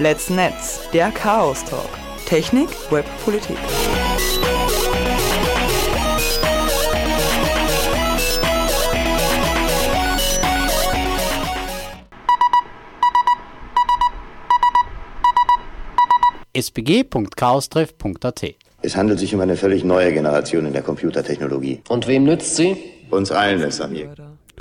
Let's Netz, der Chaos Talk. Technik, Web, Politik. sbg.chaostreff.at. Es handelt sich um eine völlig neue Generation in der Computertechnologie. Und wem nützt sie? Uns allen, wenn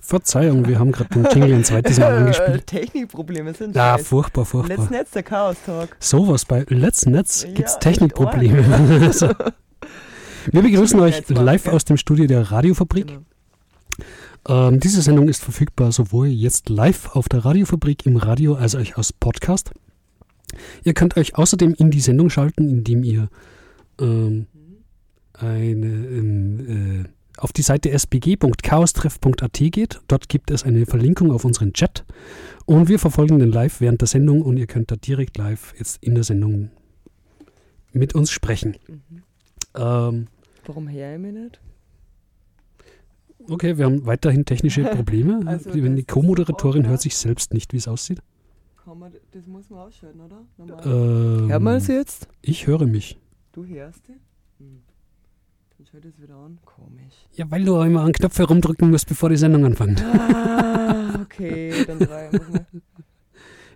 Verzeihung, wir haben gerade den Jingle ein zweites Mal angespielt. Technikprobleme sind Ja, scheiß. furchtbar, furchtbar. Let's Netz, der Chaos Talk. Sowas bei Let's Netz gibt es Technikprobleme. Also, wir begrüßen euch live aus dem Studio der Radiofabrik. Genau. Ähm, diese Sendung ist verfügbar sowohl jetzt live auf der Radiofabrik im Radio als auch als Podcast. Ihr könnt euch außerdem in die Sendung schalten, indem ihr ähm, eine, ähm, äh, auf die Seite sbg.chaostreff.at geht. Dort gibt es eine Verlinkung auf unseren Chat und wir verfolgen den live während der Sendung und ihr könnt da direkt live jetzt in der Sendung mit uns sprechen. Ähm, Warum her ich mich nicht? okay, wir haben weiterhin technische Probleme. Also die, Co-Moderatorin hört sich selbst nicht, wie es aussieht. Kann man, das muss man ausschalten, oder? Normal. Ähm, Hört man es jetzt? Ich höre mich. Du hörst? Hm. Dann schalt es wieder an. Komisch. Ja, weil du immer an Knöpfe rumdrücken musst, bevor die Sendung anfängt. Ah, okay, dann drei.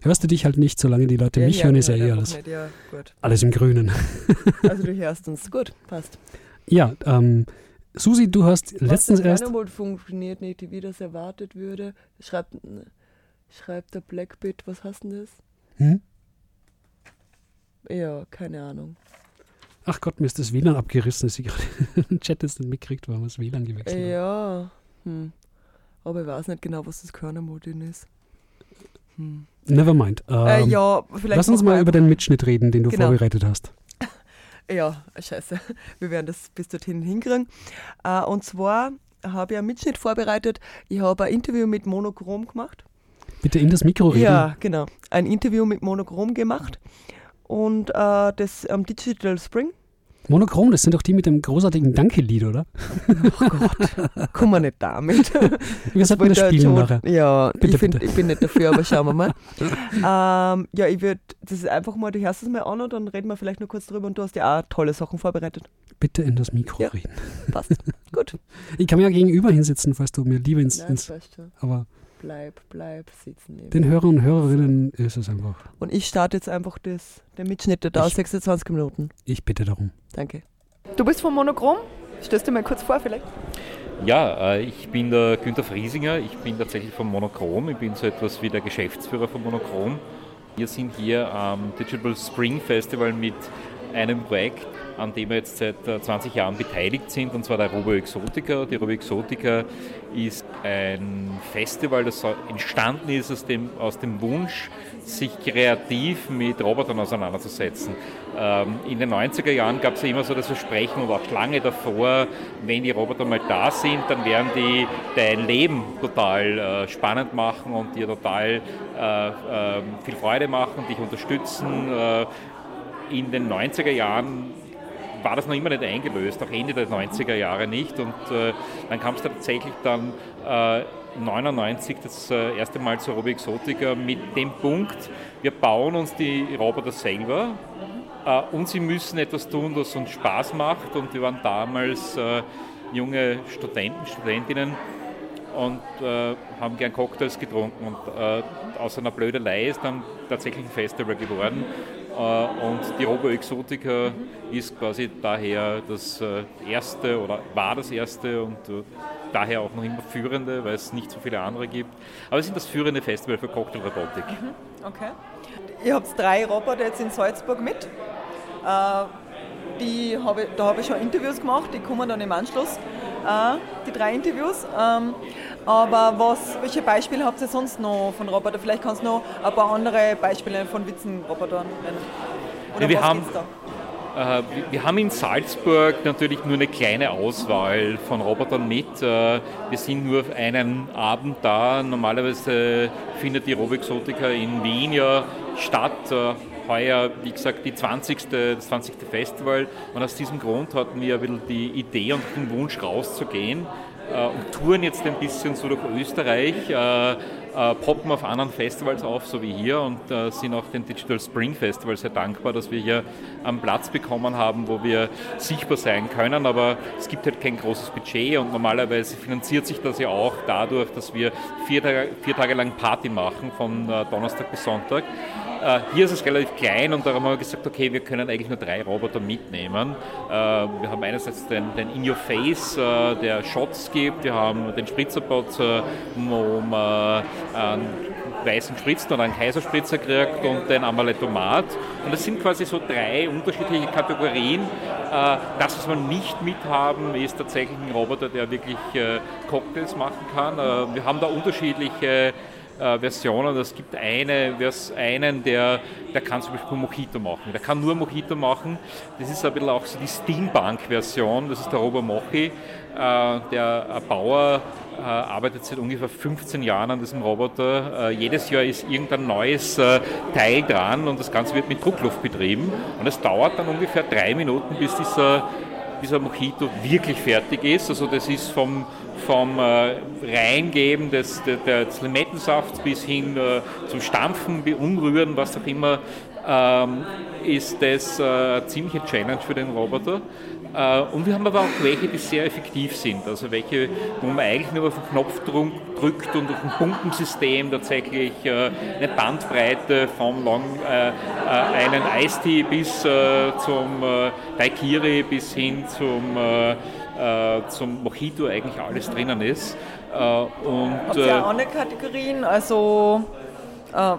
Hörst du dich halt nicht, solange die Leute mich Ja, hören, ja, ist ja eh alles, Nicht. Ja, gut. alles im Grünen. Also du hörst uns. Gut, passt. Ja, ähm, Susi, du hast letztens Was erst. das Dynamo funktioniert nicht, wie das erwartet würde. Schreibt, schreibt der Blackbit, was hast denn das? Hm? Ja, keine Ahnung. Ach Gott, mir ist das WLAN abgerissen, dass ich gerade im Chat jetzt nicht mitkriegt, weil wir das WLAN gewechselt haben. Ja, hm. aber ich weiß nicht genau, was das Körnermodin ist. Hm. Never mind. Ähm, äh, ja, vielleicht lass uns mal über den Mitschnitt reden, den du Genau. vorbereitet hast. Ja, scheiße. Wir werden das bis dorthin hinkriegen. Äh, und zwar habe ich einen Mitschnitt vorbereitet. Ich habe ein Interview mit Monochrom gemacht. Bitte in das Mikro reden. Ja, genau. Ein Interview mit Monochrom gemacht. Und äh, das am Digital Spring. Monochrom, das sind doch die mit dem großartigen Danke-Lied, oder? Oh Gott, kommen wir nicht damit. Wir sollten das spielen schon- nachher. Ja, Bitte, ich, find, bitte. ich bin nicht dafür, aber schauen wir mal. ähm, ja, ich würde, das ist einfach mal, du hörst es mal an und dann reden wir vielleicht noch kurz drüber und du hast ja auch tolle Sachen vorbereitet. Bitte in das Mikro Ja. reden. Passt. Gut. Ich kann mir ja gegenüber hinsetzen, falls du mir lieber ins, Nein, ins aber Bleib, bleib sitzen. neben den. Hörern und Hörerinnen ist es einfach. Und ich starte jetzt einfach das, den Mitschnitt, der dauert Ich- 26 Minuten. Ich bitte darum. Danke. Du bist von Monochrom? Stellst du mal kurz vor vielleicht? Ja, äh, ich bin der Günther Friesinger, ich bin tatsächlich von Monochrom, ich bin so etwas wie der Geschäftsführer von Monochrom. Wir sind hier am Digital Spring Festival mit einem Projekt, an dem wir jetzt seit äh, 20 Jahren beteiligt sind, und zwar der Robo Exotica. Die Robo Exotica ist ein Festival, das entstanden ist aus dem, aus dem Wunsch, sich kreativ mit Robotern auseinanderzusetzen. Ähm, in den 90er Jahren gab es ja immer so das Versprechen und auch lange davor, wenn die Roboter mal da sind, dann werden die dein Leben total äh, spannend machen und dir total äh, äh, viel Freude machen, dich unterstützen. In den 90er Jahren war das noch immer nicht eingelöst, auch Ende der 90er Jahre nicht. Und äh, dann kam es tatsächlich dann äh, 99 das äh, erste Mal zur Robo Exotica mit dem Punkt, wir bauen uns die Roboter selber äh, und sie müssen etwas tun, das uns Spaß macht. Und wir waren damals äh, junge Studenten, Studentinnen und äh, haben gern Cocktails getrunken. Und aus einer Blödelei ist dann tatsächlich ein Festival geworden. Äh, und die Robo Exotica ist quasi daher das äh, erste oder war das erste und äh, daher auch noch immer führende, weil es nicht so viele andere gibt. Aber es sind das führende Festival für Cocktailrobotik. Okay. Ihr habt drei Roboter jetzt in Salzburg mit. Die habe, da habe ich schon Interviews gemacht, die kommen dann im Anschluss. Die drei Interviews. Aber was, welche Beispiele habt ihr sonst noch von Robotern? Vielleicht kannst du noch ein paar andere Beispiele von Witzenrobotern nennen. Oder Ja, wir was haben- geht's da? Äh, wir- haben in Salzburg natürlich nur eine kleine Auswahl von Robotern mit. Äh, Wir sind nur auf einen Abend da. Normalerweise findet die Robexotica in Wien ja statt. Äh, Heuer, wie gesagt, die 20. das 20. Festival. Und aus diesem Grund hatten wir ein bisschen die Idee und den Wunsch rauszugehen und touren jetzt ein bisschen so durch Österreich, äh, äh, poppen auf anderen Festivals auf, so wie hier, und äh, sind auch dem Digital Spring Festival sehr dankbar, dass wir hier einen Platz bekommen haben, wo wir sichtbar sein können. Aber es gibt halt kein großes Budget und normalerweise finanziert sich das ja auch dadurch, dass wir vier Tage, vier Tage lang Party machen, von äh, Donnerstag bis Sonntag. Äh, Hier ist es relativ klein und darum haben wir gesagt, okay, wir können eigentlich nur drei Roboter mitnehmen. Äh, Wir haben einerseits den, den In Your Face, äh, der Shots gibt, wir haben den Spritzerbot, wo man einen weißen Spritzen oder einen Kaiserspritzer kriegt und den Amaletomat. Und das sind quasi so drei unterschiedliche Kategorien. Das, was wir nicht mithaben, ist tatsächlich ein Roboter, der wirklich Cocktails machen kann. Wir haben da unterschiedliche äh, Versionen. Es gibt eine, einen, der, der kann zum Beispiel Mojito machen. Der kann nur Mojito machen. Das ist ein bisschen auch so die Steambank-Version. Das ist der Robo Mochi. Äh, der Bauer äh, arbeitet seit ungefähr 15 Jahren an diesem Roboter. Äh, jedes Jahr ist irgendein neues äh, Teil dran und das Ganze wird mit Druckluft betrieben. Und es dauert dann ungefähr drei Minuten, bis dieser dieser Mojito wirklich fertig ist. Also das ist vom, vom äh, Reingeben des, der, der- Limettensafts bis hin äh, zum Stampfen, Umrühren, was auch immer, ähm, ist das äh, eine ziemliche Challenge für den Roboter. Äh, und wir haben aber auch welche, die sehr effektiv sind. Also welche, wo man eigentlich nur auf den Knopf drück- drückt und durch ein Pumpensystem tatsächlich äh, eine Bandbreite vom Long, äh, äh, einen Eistee bis äh, zum Daikiri bis hin zum, äh, äh, zum Mojito eigentlich alles drinnen ist. Äh, und, Habt ihr auch andere Kategorien? Also, äh.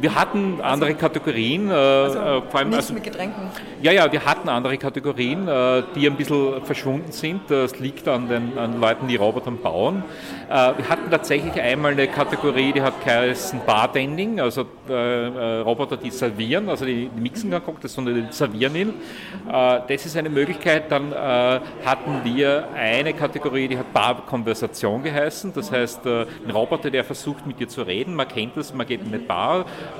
Wir hatten andere Kategorien, äh, Also, äh, vor allem nichts also, mit Getränken. Ja, ja, wir hatten andere Kategorien, äh, die ein bisschen verschwunden sind. Das liegt an den an Leuten, die Roboter bauen. Äh, wir hatten tatsächlich einmal eine Kategorie, die hat geheißen Bartending, also äh, äh, Roboter, die servieren, also die, die mixen keinen Cocktail, sondern die servieren ihn. Das ist eine Möglichkeit. Dann hatten wir eine Kategorie, die hat Bar-Konversation geheißen. Das heißt, ein Roboter, der versucht mit dir zu reden. Man kennt das, man geht in eine Bar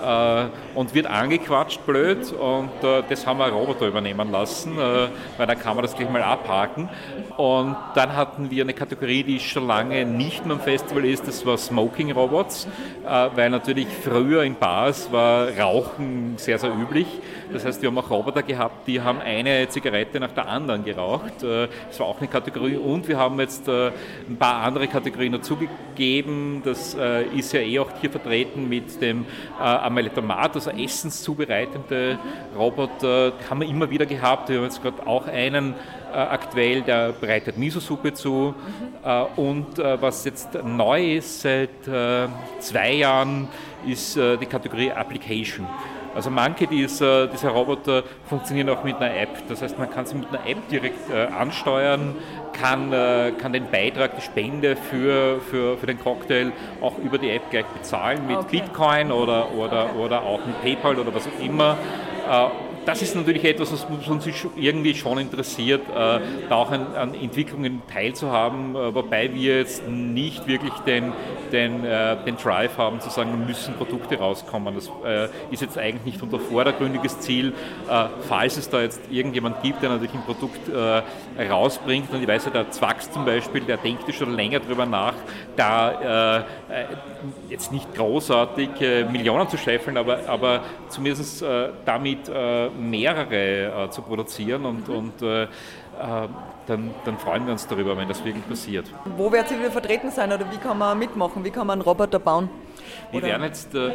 äh, und wird angequatscht blöd und äh, das haben wir einen Roboter übernehmen lassen, äh, weil dann kann man das gleich mal abhaken. Und dann hatten wir eine Kategorie, die schon lange nicht mehr am Festival ist, das war Smoking Robots, äh, weil natürlich früher in Bars war Rauchen sehr, sehr üblich. Das heißt, wir haben auch Roboter gehabt, die haben eine Zigarette nach der anderen geraucht. Äh, Das war auch eine Kategorie. Und wir haben jetzt äh, ein paar andere Kategorien dazugegeben. Das ist ja eh auch hier vertreten mit dem äh, Amaletomat, also essenszubereitende Roboter. Haben wir immer wieder gehabt. Wir haben jetzt gerade auch einen äh, aktuell, der bereitet Miso-Suppe zu. Äh, und äh, was jetzt neu ist seit zwei Jahren, ist die Kategorie Application. Also manche dieser, dieser Roboter funktionieren auch mit einer App. Das heißt, man kann sie mit einer App direkt äh, ansteuern, kann, äh, kann den Beitrag, die Spende für, für, für den Cocktail auch über die App gleich bezahlen mit Okay. Bitcoin oder, oder, oder auch mit PayPal oder was auch immer. Äh, das ist natürlich etwas, was uns irgendwie schon interessiert, äh, da auch an, an Entwicklungen teilzuhaben, äh, wobei wir jetzt nicht wirklich den, den, äh, den Drive haben, zu sagen, müssen Produkte rauskommen. Das ist jetzt eigentlich nicht unser vordergründiges Ziel. Falls es da jetzt irgendjemand gibt, der natürlich ein Produkt rausbringt, und ich weiß ja, der Zwax zum Beispiel, der denkt schon länger drüber nach, da äh, jetzt nicht großartig äh, Millionen zu scheffeln, aber, aber zumindest äh, damit äh, mehrere äh, zu produzieren und, und äh, dann, dann freuen wir uns darüber, wenn das wirklich passiert. Wo werdet ihr wieder vertreten sein oder wie kann man mitmachen? Wie kann man einen Roboter bauen? Wir werden, jetzt, äh,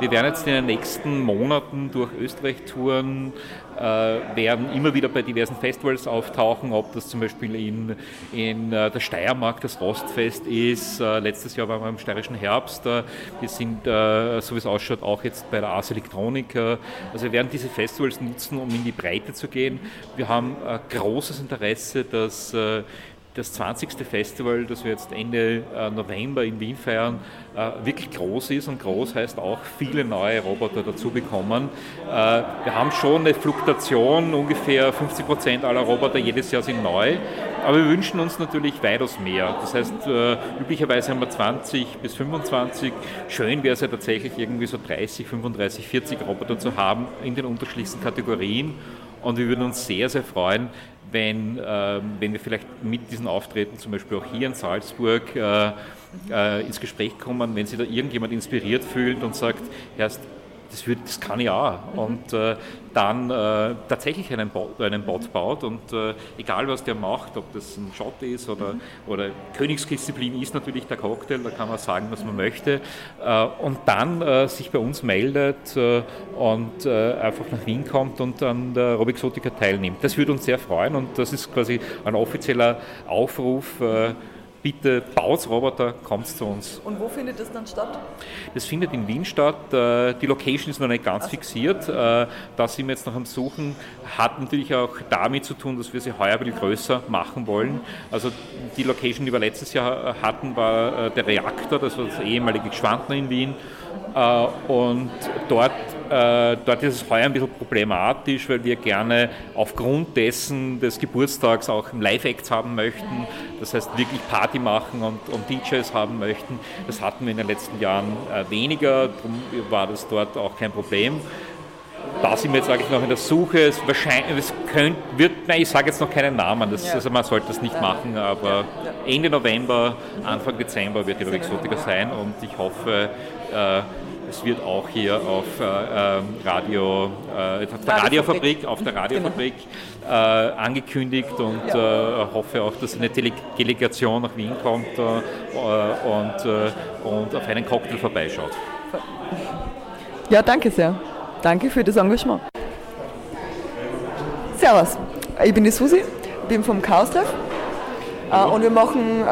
wir werden jetzt in den nächsten Monaten durch Österreich touren, äh, werden immer wieder bei diversen Festivals auftauchen, ob das zum Beispiel in, in äh, der Steiermark das Rostfest ist. Letztes Jahr waren wir im Steirischen Herbst. Wir sind, so wie es ausschaut, auch jetzt bei der Ars Electronic. Äh, also wir werden diese Festivals nutzen, um in die Breite zu gehen. Wir haben großes Interesse, dass das 20. Festival, das wir jetzt Ende äh, November in Wien feiern, äh, wirklich groß ist. Und groß heißt auch viele neue Roboter dazu bekommen. Äh, wir haben schon eine Fluktuation, ungefähr 50 Prozent aller Roboter jedes Jahr sind neu. Aber wir wünschen uns natürlich weitaus mehr. Das heißt, üblicherweise haben wir 20 bis 25. Schön wäre es ja tatsächlich irgendwie so 30, 35, 40 Roboter zu haben in den unterschiedlichsten Kategorien. Und wir würden uns sehr, sehr freuen, wenn, äh, wenn wir vielleicht mit diesen Auftreten, zum Beispiel auch hier in Salzburg, äh, äh, ins Gespräch kommen, wenn sich da irgendjemand inspiriert fühlt und sagt, erst das, wird, das kann ich auch. Mhm. Und äh, dann äh, tatsächlich einen Bot, einen Bot baut und äh, egal was der macht, ob das ein Shot ist oder, mhm. oder Königsdisziplin ist natürlich der Cocktail, da kann man sagen, was man möchte. Äh, und dann äh, sich bei uns meldet äh, und einfach nach Wien kommt und an der Robixotica teilnimmt. Das würde uns sehr freuen und das ist quasi ein offizieller Aufruf bitte baut Roboter, kommt zu uns. Und wo findet das dann statt? Das findet in Wien statt. Äh, die Location ist noch nicht ganz fixiert. Äh, da sind wir jetzt noch am Suchen. Hat natürlich auch damit zu tun, dass wir sie heuer ein bisschen größer machen wollen. Also die Location, die wir letztes Jahr hatten, war äh, der Reaktor, das war das ehemalige Schwantner in Wien. Und dort äh, dort ist es heuer ein bisschen problematisch, weil wir gerne aufgrund dessen des Geburtstags auch Live-Acts haben möchten. Das heißt, wirklich Party machen und, und DJs haben möchten. Das hatten wir in den letzten Jahren äh, weniger, darum war das dort auch kein Problem. Da sind wir jetzt eigentlich noch in der Suche. Es, wahrscheinlich, es könnt, wird, nein, ich sage jetzt noch keinen Namen, das, ja. also man sollte das nicht machen, aber. Ende November, Anfang Dezember wird die Exotica sein und ich hoffe, äh, es wird auch hier auf äh, ähm, Radio, äh, auf der Radiofabrik, auf der Radiofabrik genau. äh, angekündigt und ja. Äh, hoffe auch, dass eine Dele Delegation nach Wien kommt äh, und, äh, und auf einen Cocktail vorbeischaut. Ja, danke sehr. Danke für das Engagement. Servus, ich bin die Susi, bin vom Chaos-Treff und wir machen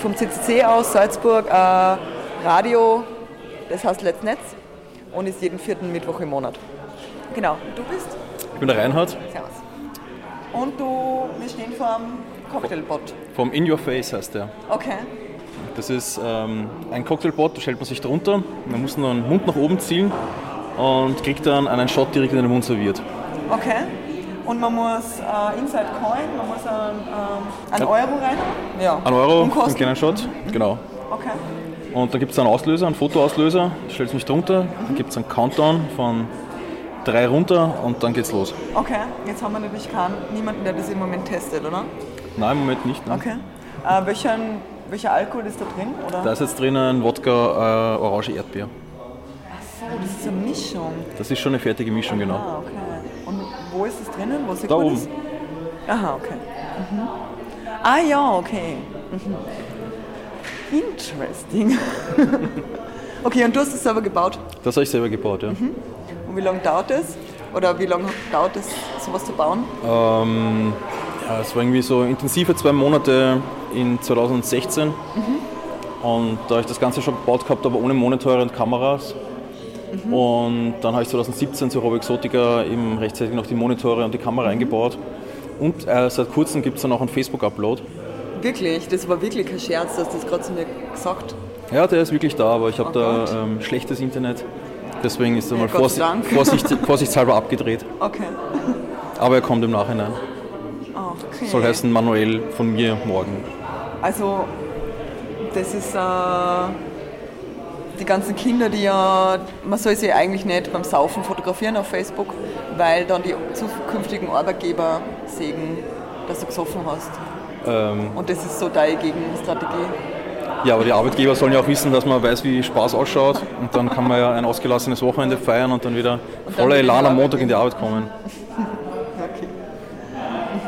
vom CCC aus Salzburg Radio das heißt Let's Netz und ist jeden vierten Mittwoch im Monat. Genau. Du bist? Ich bin der Reinhard. Servus. Und du, wir stehen vor dem Cocktailbot. Vom In Your Face heißt der. Okay. Das ist ähm, ein Cocktailbot, da stellt man sich drunter, man muss nur den Mund nach oben ziehen und kriegt dann einen Shot direkt in den Mund serviert. Okay. Und man muss äh, Inside Coin, man muss einen, ähm, einen Euro rein. Ja. Ein Euro, einen kleinen Shot, mhm. genau. Okay. Und da gibt es einen Auslöser, einen Fotoauslöser, stellt mich drunter, dann gibt es einen Countdown von drei runter und dann geht's los. Okay, jetzt haben wir natürlich keinen, niemanden, der das im Moment testet, oder? Nein, im Moment nicht. Nein. Okay. Äh, welcher, welcher Alkohol ist da drin? Oder? Da ist jetzt drinnen Wodka, äh, Orange, Erdbeer. Ach so, das ist eine Mischung. Das ist schon eine fertige Mischung, genau. Ah, okay. Und wo ist es drinnen? Wo da oben. Ist? Aha, okay. Mhm. Ah ja, okay. Mhm. Interesting. okay, und du hast es selber gebaut? Das habe ich selber gebaut, ja. Mhm. Und wie lange dauert es? Oder wie lange dauert es, sowas zu bauen? Ähm, ja, es war irgendwie so intensive zwei Monate in 2016. Mhm. Und da habe ich das Ganze schon gebaut gehabt, aber ohne Monitore und Kameras. Mhm. Und dann habe ich 2017 zu Robo Exotica eben rechtzeitig noch die Monitore und die Kamera eingebaut. Und äh, seit kurzem gibt es dann auch einen Facebook-Upload. Wirklich? Das war wirklich kein Scherz, dass das gerade zu mir gesagt Ja, der ist wirklich da, aber ich habe oh da ähm, schlechtes Internet. Deswegen ist er ja, mal Vorsicht, Vorsicht, vorsichtshalber abgedreht. Okay. Aber er kommt im Nachhinein. Okay. Soll heißen manuell von mir morgen. Also, das ist äh, die ganzen Kinder, die ja, man soll sie eigentlich nicht beim Saufen fotografieren auf Facebook, weil dann die zukünftigen Arbeitgeber sehen, dass du gesoffen hast. Ähm, Und das ist so deine Gegenstrategie? Ja, aber die Arbeitgeber sollen ja auch wissen, dass man weiß, wie Spaß ausschaut. Und dann kann man ja ein ausgelassenes Wochenende feiern und dann wieder und voller Elan am Montag in die Arbeit kommen. okay.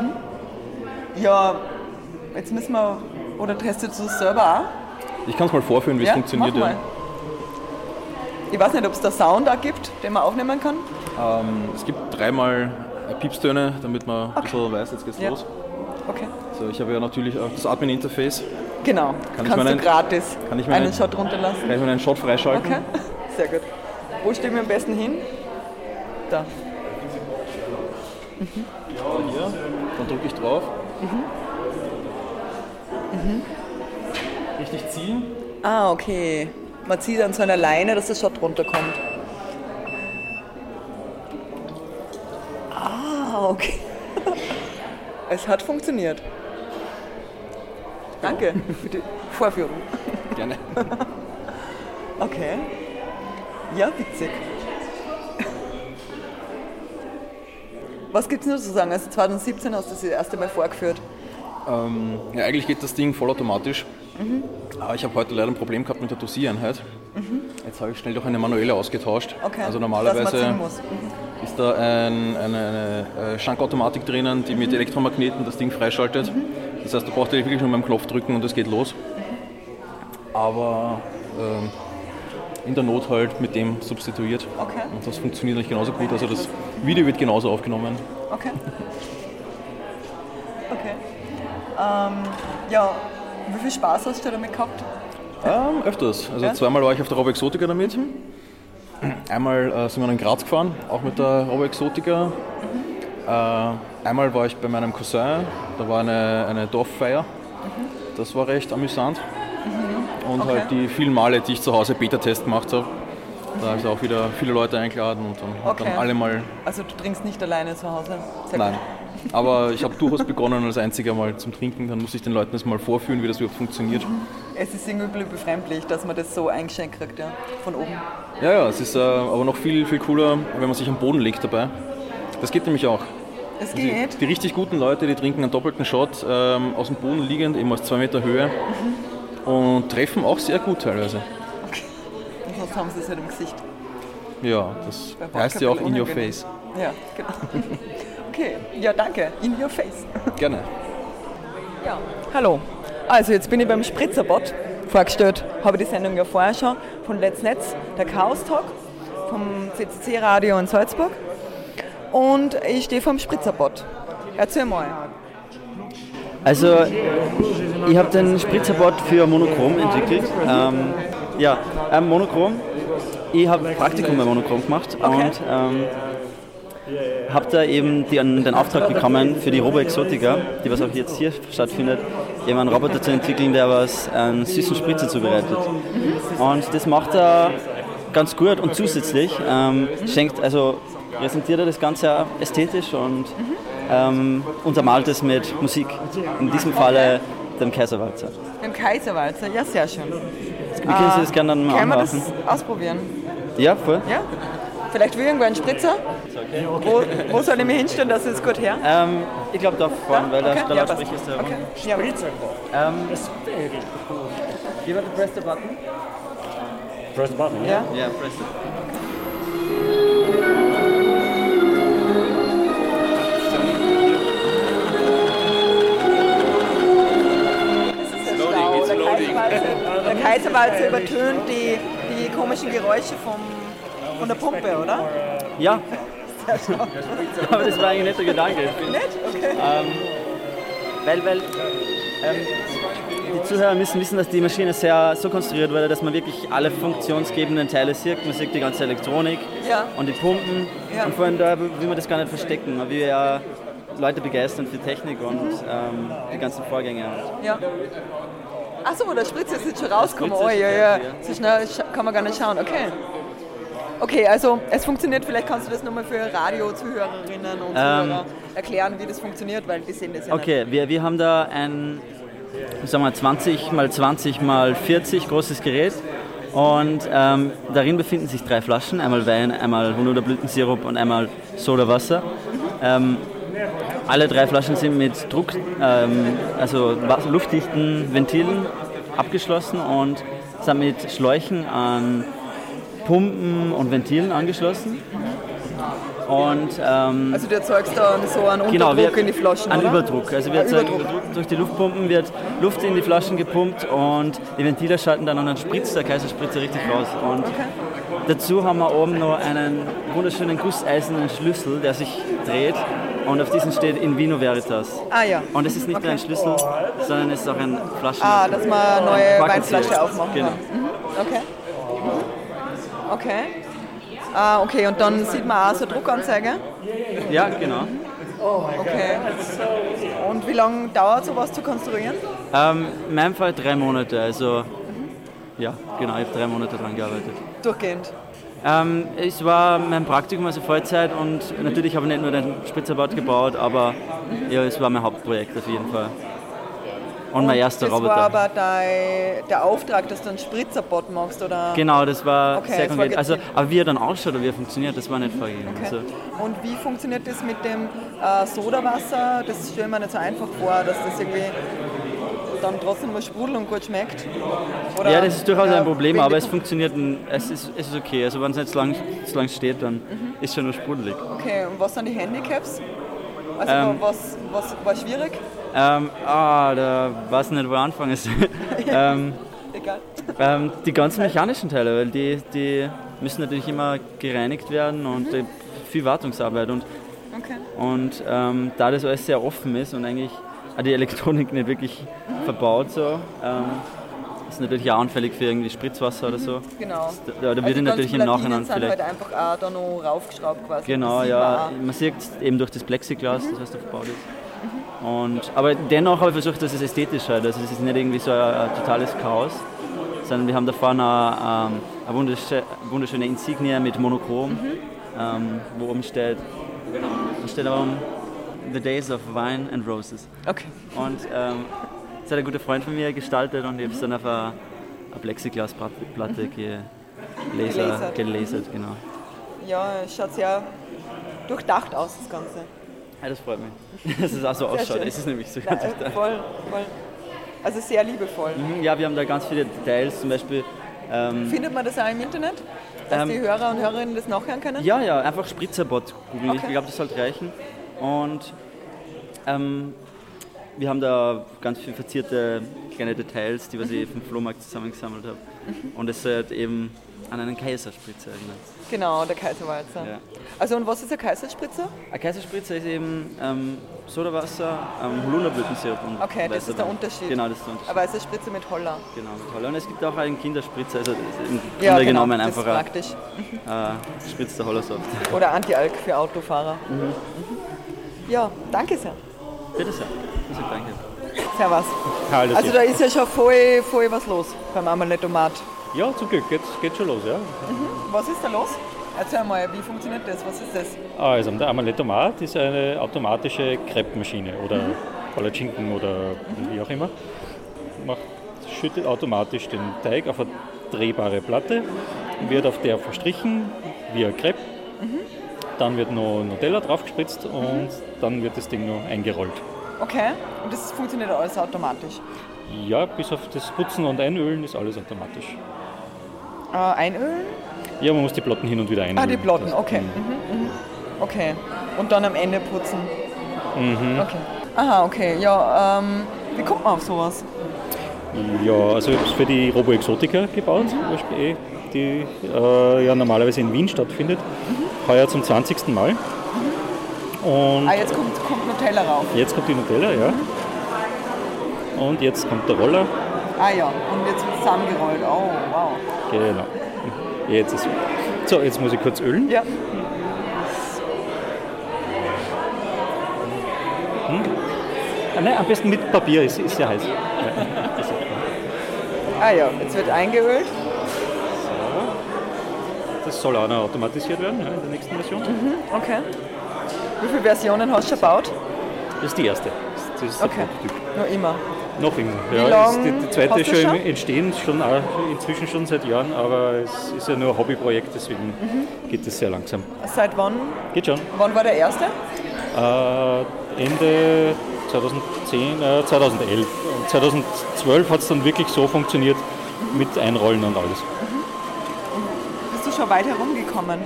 Mhm. Ja, jetzt müssen wir, oder testest du es selber auch? Ich kann es mal vorführen, wie ja? es funktioniert. Mach mal. Ich weiß nicht, ob es da Sound auch gibt, den man aufnehmen kann. Ähm, es gibt dreimal Piepstöne, damit man okay. ein bisschen weiß, jetzt geht's ja. los. Okay. So, ich habe ja natürlich auch das Admin-Interface. Genau, kann kannst du gratis kann ich einen, einen Shot runterlassen. Kann ich mir einen Shot freischalten? Okay, sehr gut. Wo stehen wir am besten hin? Da. Mhm. Ja, hier. Dann drücke ich drauf. Mhm. Richtig ziehen. Ah, okay. Man zieht an so einer Leine, dass das Shot runterkommt. Ah, okay. Es hat funktioniert. Danke für die Vorführung. Gerne. Okay. Ja, witzig. Was gibt es nur zu sagen? Also 2017 hast du das, das erste Mal vorgeführt. Ähm, ja, eigentlich geht das Ding vollautomatisch. Aber ich habe heute leider ein Problem gehabt mit der Dosiereinheit. Jetzt habe ich schnell durch eine manuelle ausgetauscht. Okay. Also dass man normalerweise ziehen muss. Mhm. Da ein, eine, eine äh, Schankautomatik drinnen, die mit Elektromagneten das Ding freischaltet. Das heißt, du brauchst ja wirklich nur mit dem Knopf drücken und es geht los. Aber ähm, in der Not halt mit dem substituiert. Okay. Und das funktioniert nicht genauso gut. Also das Video wird genauso aufgenommen. Okay. Okay. Ähm, ja, wie viel Spaß hast du damit gehabt? Ähm, öfters. Also Ja? zweimal war ich auf der Robo Exotica damit. Einmal äh, sind wir in Graz gefahren, auch mit der Robo Exotica. Äh, einmal war ich bei meinem Cousin, da war eine, eine Dorffeier. Das war recht amüsant. Und Okay. halt die vielen Male, die ich zu Hause Beta-Test gemacht habe. Da habe ich auch wieder viele Leute eingeladen und dann, Okay. dann alle mal. Also du trinkst nicht alleine zu Hause? Sehr Nein. gut. Aber ich habe durchaus begonnen als einziger mal zum Trinken. Dann muss ich den Leuten das mal vorführen, wie das überhaupt funktioniert. Es ist irgendwie befremdlich, dass man das so eingeschenkt kriegt, ja, von oben. Ja, ja, es ist äh, aber noch viel, viel cooler, wenn man sich am Boden legt dabei. Das geht nämlich auch. Es Die, geht. die richtig guten Leute, die trinken einen doppelten Shot ähm, aus dem Boden liegend, eben aus zwei Meter Höhe und treffen auch sehr gut teilweise. Und sonst haben sie es halt im Gesicht. Ja, das heißt ja auch in your face. Ja, genau. Okay, ja danke. In your face. Gerne. Ja. Hallo. Also jetzt bin ich beim Spritzerbot vorgestellt. Habe die Sendung ja vorher schon von Let's Netz, der Chaos Talk vom CCC Radio in Salzburg. Und ich stehe vom Spritzerbot. Erzähl mal. Also, ich habe den Spritzerbot für Monochrom entwickelt. Ähm, ja, ähm, Monochrom. Ich habe Praktikum bei Monochrom gemacht Okay. und ähm, habe da eben den, den Auftrag bekommen für die Robo Exotica, die was auch jetzt hier stattfindet, eben einen Roboter zu entwickeln, der was einen süßen Spritzer zubereitet. Und das macht er ganz gut und zusätzlich ähm, schenkt, also präsentiert er das Ganze ästhetisch und ähm, untermalt es mit Musik. In diesem Falle dem Kaiserwalzer. Im Kaiserwalzer. Ja, sehr schön. Wie können Sie das gerne dann mal Können wir das ausprobieren? Ja, voll. Ja? Vielleicht will irgendwo ein Spritzer? Wo, wo soll ich mich hinstellen, dass es gut her? Ähm, ich glaube da vorne, weil der, Okay, der ja, Lautsprecher ist da. Okay. Ja, Ähm, you want to press the button? Press the button. ja. Yeah, press it. Schlau. Der Kaiserwalzer, der Kaiserwalzer übertönt die, die komischen Geräusche vom, von der Pumpe, oder? Ja. Aber das war eigentlich nicht der Gedanke. Nicht? Okay. Ähm, weil, weil ähm, die Zuhörer müssen wissen, dass die Maschine sehr so konstruiert wurde, dass man wirklich alle funktionsgebenden Teile sieht. Man sieht die ganze Elektronik Ja. und die Pumpen. Ja. Und vor allem da will man das gar nicht verstecken. Man will ja Leute begeistern für Technik und ähm, die ganzen Vorgänge. Ja. Achso, der Spritzer ist jetzt schon rausgekommen. Oh, ja, ja. So schnell kann man gar nicht schauen. Okay. Okay, also es funktioniert, vielleicht kannst du das nochmal für Radio-Zuhörerinnen und Ähm. Zuhörer erklären, wie das funktioniert, weil die sehen das ja Okay, wir, wir haben da ein sagen wir, 20 mal 20 mal 40 großes Gerät und ähm, darin befinden sich drei Flaschen, einmal Wein, einmal Honoderblütensirup und einmal Sodawasser. Ähm, alle drei Flaschen sind mit Druck, ähm, also luftdichten Ventilen abgeschlossen und sind mit Schläuchen an Pumpen und Ventilen angeschlossen. Und ähm, Also du erzeugst da so einen Unterdruck Genau, wir, in die Flaschen, Ein oder? Überdruck. Also wir erzeugen Überdruck. Durch die Luftpumpen wird Luft in die Flaschen gepumpt und die Ventile schalten dann und dann spritzt der Kaiserspritzer richtig raus. Und dazu haben wir oben noch einen wunderschönen gusseisernen Schlüssel, der sich dreht und auf diesem steht in Vino Veritas. Ah ja. Und es ist nicht nur ein Schlüssel, sondern es ist auch ein Flaschen. Ah, dass man eine neue. Weinflasche aufmachen Genau. Mhm. Okay. Okay. Ah, okay, und dann sieht man auch so Druckanzeige. Ja, genau. Okay. Und wie lange dauert sowas zu konstruieren? Ähm, in meinem Fall drei Monate, also ja, genau, ich habe drei Monate dran gearbeitet. Durchgehend. Ähm, es war mein Praktikum, also Vollzeit und natürlich habe ich nicht nur den Spitzerbad gebaut, aber ja, es war mein Hauptprojekt auf jeden Fall. Und mein erster das Roboter. war aber dein, der Auftrag, dass du einen Spritzerbot machst, oder? Genau, das war Okay, sehr das war konkret. Also, aber wie er dann ausschaut oder wie er funktioniert, das war nicht vorgegeben. Okay. Also, Und wie funktioniert das mit dem äh, Sodawasser? Das stelle ich mir nicht so einfach vor, dass das irgendwie dann trotzdem mal sprudelt und gut schmeckt. Oder, ja, das ist durchaus ein Problem, aber es funktioniert, es ist, es ist okay. Also wenn es nicht so lange so lang steht, dann Mhm. ist schon nur sprudelig. Okay, und was sind die Handicaps? Also Ähm, was, was war schwierig? Ähm, ah, da weiß ich nicht, wo anfangen soll. ähm, Egal. ähm, die ganzen mechanischen Teile, weil die, die müssen natürlich immer gereinigt werden und äh, viel Wartungsarbeit. Und, Okay. und ähm, da das alles sehr offen ist und eigentlich die Elektronik nicht wirklich verbaut so, ähm, ist natürlich auch anfällig für irgendwie Spritzwasser oder so. Genau. Da, da Also wird ich natürlich im Nachhinein sind vielleicht. halt einfach auch da noch raufgeschraubt quasi. Genau, ja. man sieht eben durch das Plexiglas, das was da verbaut ist. Und, aber dennoch habe ich versucht, dass es ästhetisch halt. Also es ist nicht irgendwie so ein, totales Chaos, sondern wir haben da vorne eine, ähm, eine wunderschö- wunderschöne Insignie mit Monochrom, ähm, wo oben steht, steht oben The Days of Wine and Roses. Okay. Und ähm, das hat ein guter Freund von mir gestaltet und ich habe es dann auf eine, eine Plexiglasplatte ge Laser, Gelasert. gelasert. Genau. Ja, es schaut sehr durchdacht aus, das Ganze. Ja, das freut mich, dass es auch so ausschaut. Es ist nämlich so ganz äh, voll, voll. Also sehr liebevoll. Mhm, Ja, wir haben da ganz viele Details, zum Beispiel. Ähm, Findet man das auch im Internet? Dass Ähm, die Hörer und Hörerinnen das nachhören können? ja, ja, einfach Spritzerbot googeln. Ich Okay. glaube, das sollte reichen. Und ähm, wir haben da ganz viele verzierte kleine Details, die was ich vom Flohmarkt zusammengesammelt habe. Und es soll eben an einen Kaiserspritzer erinnern. Genau, der Kaiserwalzer. Ja. Also und was ist der Kaiserspritzer? Ein Kaiserspritzer ist eben ähm, Sodawasser, ähm, Holunderblütensirup und Okay, das ist der Wein. Unterschied. Genau, das ist der Unterschied. Aber es ist Spritze mit Holler. Genau, mit Holler. Und es gibt auch einen Kinderspritzer, also im Ja, Grunde genau, genommen das einfach ist ein praktisch. äh, spritzter Hollersaft. Oder Anti-Alk für Autofahrer. Mhm. Ja, danke sehr. Bitte sehr. Also, danke. Servus. Hallo. Also da ist ja schon voll, voll was los beim Amaletomat. Ja, zum Glück, geht, geht schon los, ja. Was ist da los? Erzähl mal, wie funktioniert das? Was ist das? Also, der Amaletomat ist eine automatische Crepe-Maschine oder Palatschinken oder wie auch immer. Macht, schüttet automatisch den Teig auf eine drehbare Platte, wird auf der verstrichen wie ein Crepe. Dann wird noch Nutella draufgespritzt und dann wird das Ding noch eingerollt. Okay, und das funktioniert alles automatisch. Ja, bis auf das Putzen und Einölen ist alles automatisch. Äh, einölen? Ja, man muss die Platten hin und wieder einölen. Ah, die Platten, okay. Mhm, mhm. Okay. Und dann am Ende putzen. Mhm. Okay. Aha, okay. Ja, ähm, wie kommt man auf sowas? Ja, also ich habe es für die Robo Exotica gebaut, ursprünglich, die äh, ja normalerweise in Wien stattfindet. Heuer zum 20. Mal. Und Ah, jetzt kommt, kommt Nutella rauf. jetzt kommt die Nutella, ja. Und jetzt kommt der Roller. Ah ja, und jetzt wird zusammengerollt. Oh, wow. Genau. Jetzt ist So, jetzt muss ich kurz ölen. Ja. Hm? Ah, nein, am besten mit Papier, ist, ist sehr heiß. Ja. Ah ja, jetzt wird eingeölt. Das soll auch noch automatisiert werden ja, in der nächsten Version. Mhm, okay. Wie viele Versionen hast du schon gebaut? Das ist die erste. Das ist der Okay. Prototyp. Nur immer. Noch immer. Ja, die, die zweite ist schon, schon? im Entstehen, schon inzwischen schon seit Jahren, aber es ist ja nur ein Hobbyprojekt, deswegen Mhm. geht es sehr langsam. Seit wann? Geht schon. Wann war der erste? Äh, Ende 2010, äh, 2011. Und 2012 hat es dann wirklich so funktioniert mit Einrollen und alles. Bist du schon weit herumgekommen?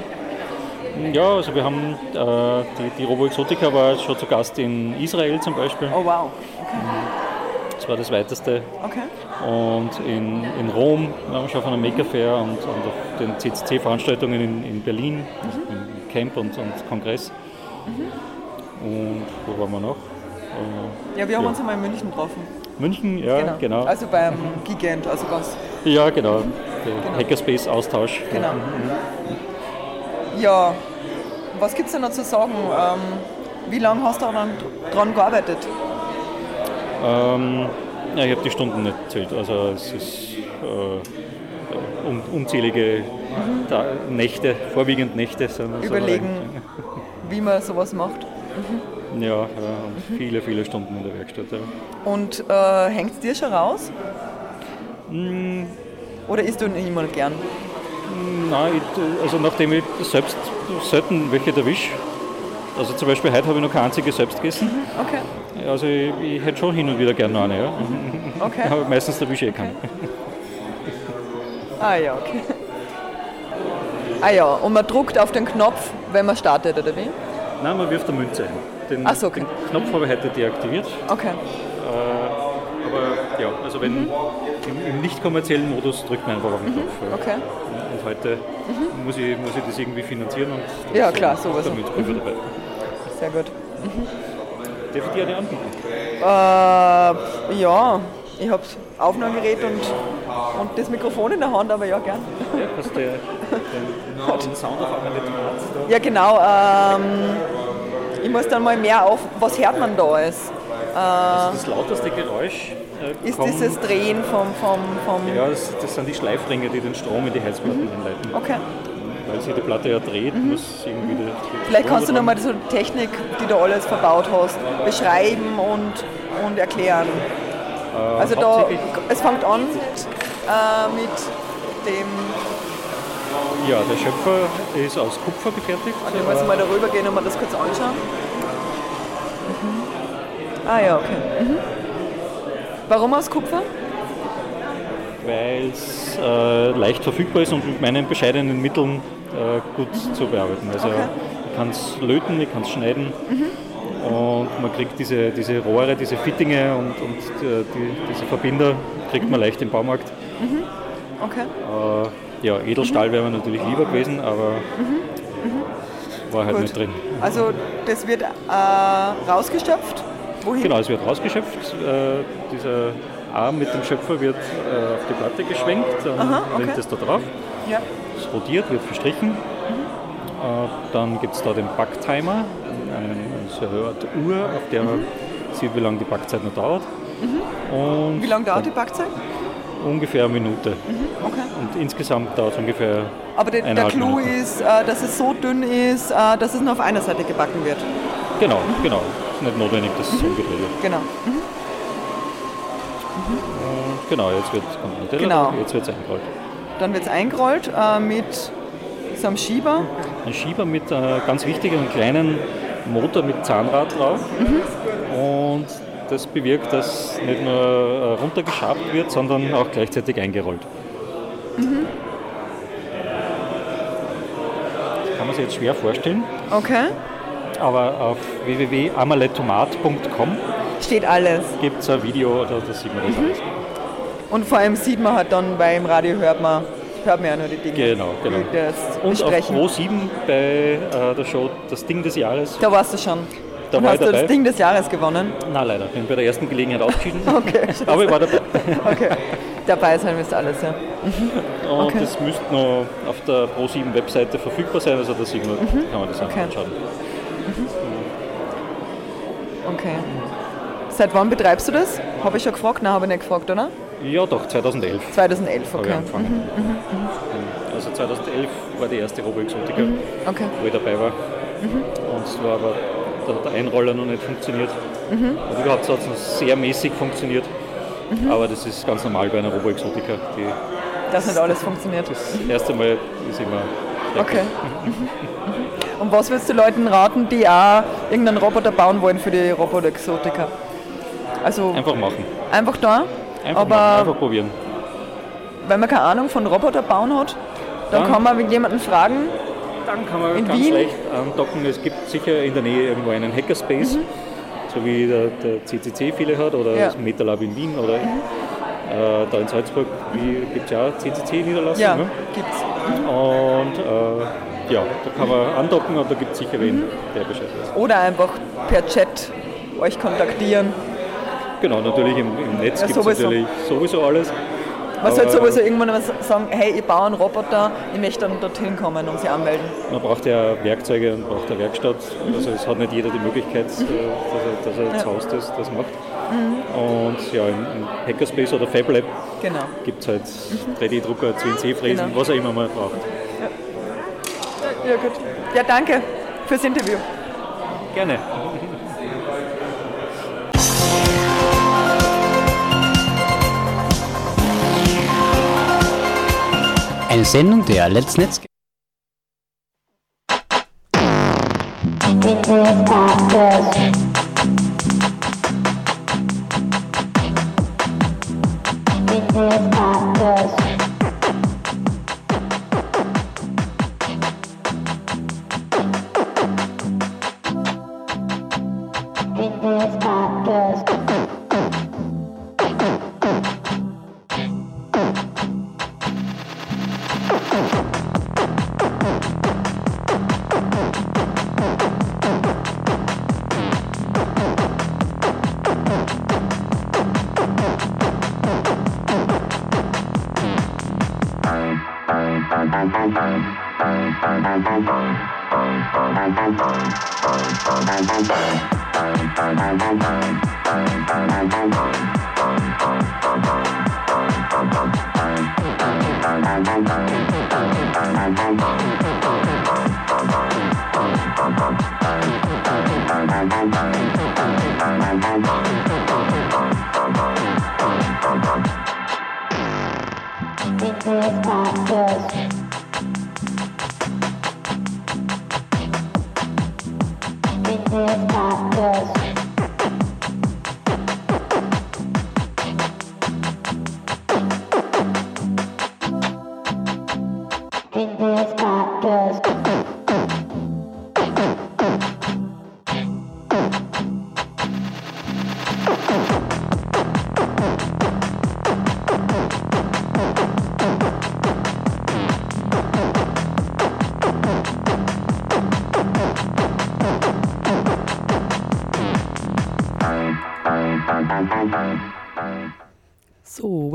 Ja, also wir haben äh, die, die Robo Exotica war schon zu Gast in Israel zum Beispiel. Oh wow. Okay. Das war das weiteste. Okay. Und in, in Rom waren wir schon auf einer Maker Fair und, und auf den CCC-Veranstaltungen in, in Berlin, also im Camp und, und Kongress. Und wo waren wir noch? Äh, Ja, wir haben uns einmal in München getroffen. München, ja, genau. Also beim Gigant, also ganz. Ja, genau. Der Hackerspace-Austausch. Genau. Mhm. Ja, was gibt es da noch zu sagen? Ähm, Wie lange hast du daran dran gearbeitet? Ähm, ja, ich habe die Stunden nicht gezählt. Also es ist äh, un unzählige Ta Nächte, vorwiegend Nächte. Sind Überlegen, wie man sowas macht. Ja, ja und viele, viele Stunden in der Werkstatt. Ja. Und äh, hängt es dir schon raus? Mm, Oder isst du nicht immer gern? Nein, also nachdem ich selbst selten welche erwische, also zum Beispiel heute habe ich noch keine einzige selbst gegessen. Okay. Also ich, ich hätte schon hin und wieder gerne noch eine, ja. Okay. Aber meistens erwische ich eh keine. Ah ja, okay. Ah ja, und man druckt auf den Knopf, wenn man startet, oder wie? Nein, man wirft eine Münze ein. Den, Ach so, okay. den Knopf habe ich heute deaktiviert. Okay. Äh, aber ja, also wenn im, im nicht kommerziellen Modus drückt man einfach auf den Knopf. ja. Mhm. Okay. Und heute muss, ich, muss ich das irgendwie finanzieren und Ja, ist klar, der sowieso. Münzprüfer dabei. Sehr gut. Darf ich dir eine anbieten? Äh, ja, ich habe Aufnahmegerät und, und das Mikrofon in der Hand, aber ja, gern. Ja, hast du den, den Sound auf einmal nicht? Ja, genau. Ähm, ich muss dann mal mehr auf, was hört man da alles? Äh, Das lauterste Geräusch äh, ist dieses Drehen vom, vom, vom Ja, das, das sind die Schleifringe, die den Strom in die Heizplatten einleiten. Okay. Weil sich die Platte ja dreht, muss irgendwie Mhm. Vielleicht Strom kannst du nochmal so die Technik, die du alles verbaut hast, beschreiben und, und erklären. Äh, Also da, es fängt an äh, mit dem, Ja, der Schöpfer ist aus Kupfer gefertigt. ich muss mal darüber gehen und mir das kurz anschauen. Mhm. Ah ja, okay. Mhm. Warum aus Kupfer? weil es äh, leicht verfügbar ist und mit meinen bescheidenen Mitteln äh, gut zu bearbeiten. Also Okay. ich kann es löten, ich kann es schneiden und man kriegt diese, diese Rohre, diese Fittinge und, und äh, die, diese Verbinder kriegt man leicht im Baumarkt. Mhm. Okay. Äh, ja, Edelstahl wäre mir natürlich lieber gewesen, aber war halt Gut. nicht drin. Also das wird äh, rausgeschöpft. Wohin? Genau, es wird rausgeschöpft. Äh, dieser Arm mit dem Schöpfer wird äh, auf die Platte geschwenkt, dann Aha, okay. rennt es da drauf. Ja. Es rotiert, wird verstrichen. Äh, dann gibt es da den Backtimer, eine, Uhr, auf der man sieht, wie lange die Backzeit noch dauert. Und Wie lange dauert die Backzeit? ungefähr eine Minute. Okay. Und insgesamt dauert es ungefähr Aber der, der Clou Minuten. ist, dass es so dünn ist, dass es nur auf einer Seite gebacken wird. Genau, genau. Ist nicht notwendig, dass es umgedreht wird. Genau. Und genau, jetzt wird kommt ein Teller, Genau. jetzt wird es eingerollt. Dann wird es eingerollt äh, mit so einem Schieber. Ein Schieber mit äh, ganz wichtig einem kleinen Motor mit Zahnrad drauf. Und das bewirkt, dass nicht nur äh, runtergeschabt wird, sondern auch gleichzeitig eingerollt. Das kann man sich jetzt schwer vorstellen, Okay. Aber auf www.amaletomat.com Steht alles. gibt es ein Video, da, da sieht man das alles. Und vor allem sieht man halt dann beim Radio hört man, hört man ja nur die Dinge. Genau, genau. Die das Und auf besprechen. Pro 7 bei äh, der Show Das Ding des Jahres. Da warst du schon. Da Und war hast du das. Ding des Jahres gewonnen? Nein, leider. Ich bin bei der ersten Gelegenheit ausgeschieden. Okay. Aber ich war dabei. Okay. Dabei sein müsst alles, ja. Und Okay. das müsste noch auf der Pro7 Webseite verfügbar sein, also da sieht man, kann man das Okay. anschauen. Okay. Seit wann betreibst du das? Habe ich schon gefragt? Nein, habe ich nicht gefragt, oder? Ja doch, 2011 2011, habe ich okay. angefangen. Also 2011 war die erste Robo-Exotica, Okay. wo ich dabei war. Und es war aber, da hat der Einroller noch nicht funktioniert. Und überhaupt hat es noch sehr mäßig funktioniert. Aber das ist ganz normal bei einer Robo-Exotica. Die- Dass nicht alles funktioniert. Das erste Mal ist immer Okay. Und was würdest du Leuten raten, die auch irgendeinen Roboter bauen wollen für die Roboter-Exotika? Also einfach machen. einfach da, Einfach aber machen, einfach probieren. wenn man keine Ahnung von Roboter bauen hat, dann Dann- kann man jemanden fragen. Dann kann man In ganz Wien? leicht andocken. Es gibt sicher in der Nähe irgendwo einen Hackerspace, so wie der, der CCC viele hat oder Mhm. Ja. Mhm. das MetaLab in Wien oder äh, da in Salzburg gibt es ja auch CCC-Niederlassung. Ja, Ne? gibt's. Und äh, ja, da kann man andocken und da gibt es sicher wen, Mhm. der Bescheid weiß. Oder einfach per Chat euch kontaktieren. Genau, natürlich im, im Netz Ja, gibt es sowieso. natürlich sowieso alles. Man sollte Aber sowieso irgendwann mal sagen, hey, ich baue einen Roboter, ich möchte dann dorthin kommen und sie anmelden. Man braucht ja Werkzeuge und braucht eine Werkstatt. Also es hat nicht jeder die Möglichkeit, äh, dass er, dass er zu Hause das, das macht. Und ja, im, im Hackerspace oder FabLab Genau. gibt es halt 3D-Drucker, CNC-Fräsen, Genau. was auch immer man braucht. Ja, gut. Ja, danke fürs Interview. Gerne. Eine Sendung der Let's Netz. So,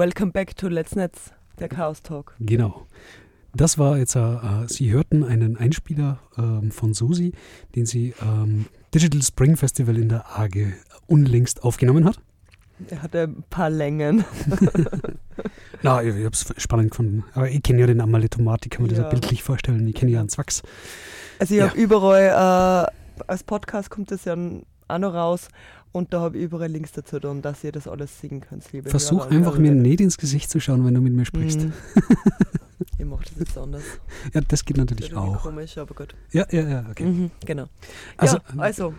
welcome back to Let's Netz, der Chaos Talk. Genau. Das war jetzt, äh, äh, Sie hörten einen Einspieler ähm, von Susi, den sie ähm, Digital Spring Festival in der AGE unlängst aufgenommen hat. Er hatte ein paar Längen. Na, ich, ich habe es spannend gefunden. Aber ich kenne ja den Amaletomat, kann man das Ja. ja bildlich vorstellen. Ich kenne ja einen Zwachs. Also ich Ja. habe überall, äh, als Podcast kommt das ja auch noch raus und da habe ich überall Links dazu drin, dass ihr das alles sehen könnt, liebe Versuch Hörer einfach mir nicht ins Gesicht zu schauen, wenn du mit mir sprichst. Mhm. Ich mache das jetzt anders. Ja, das geht natürlich Irgendwie auch. komisch, aber gut. Ja, ja, ja, okay. Mhm, genau. Also, ja, also.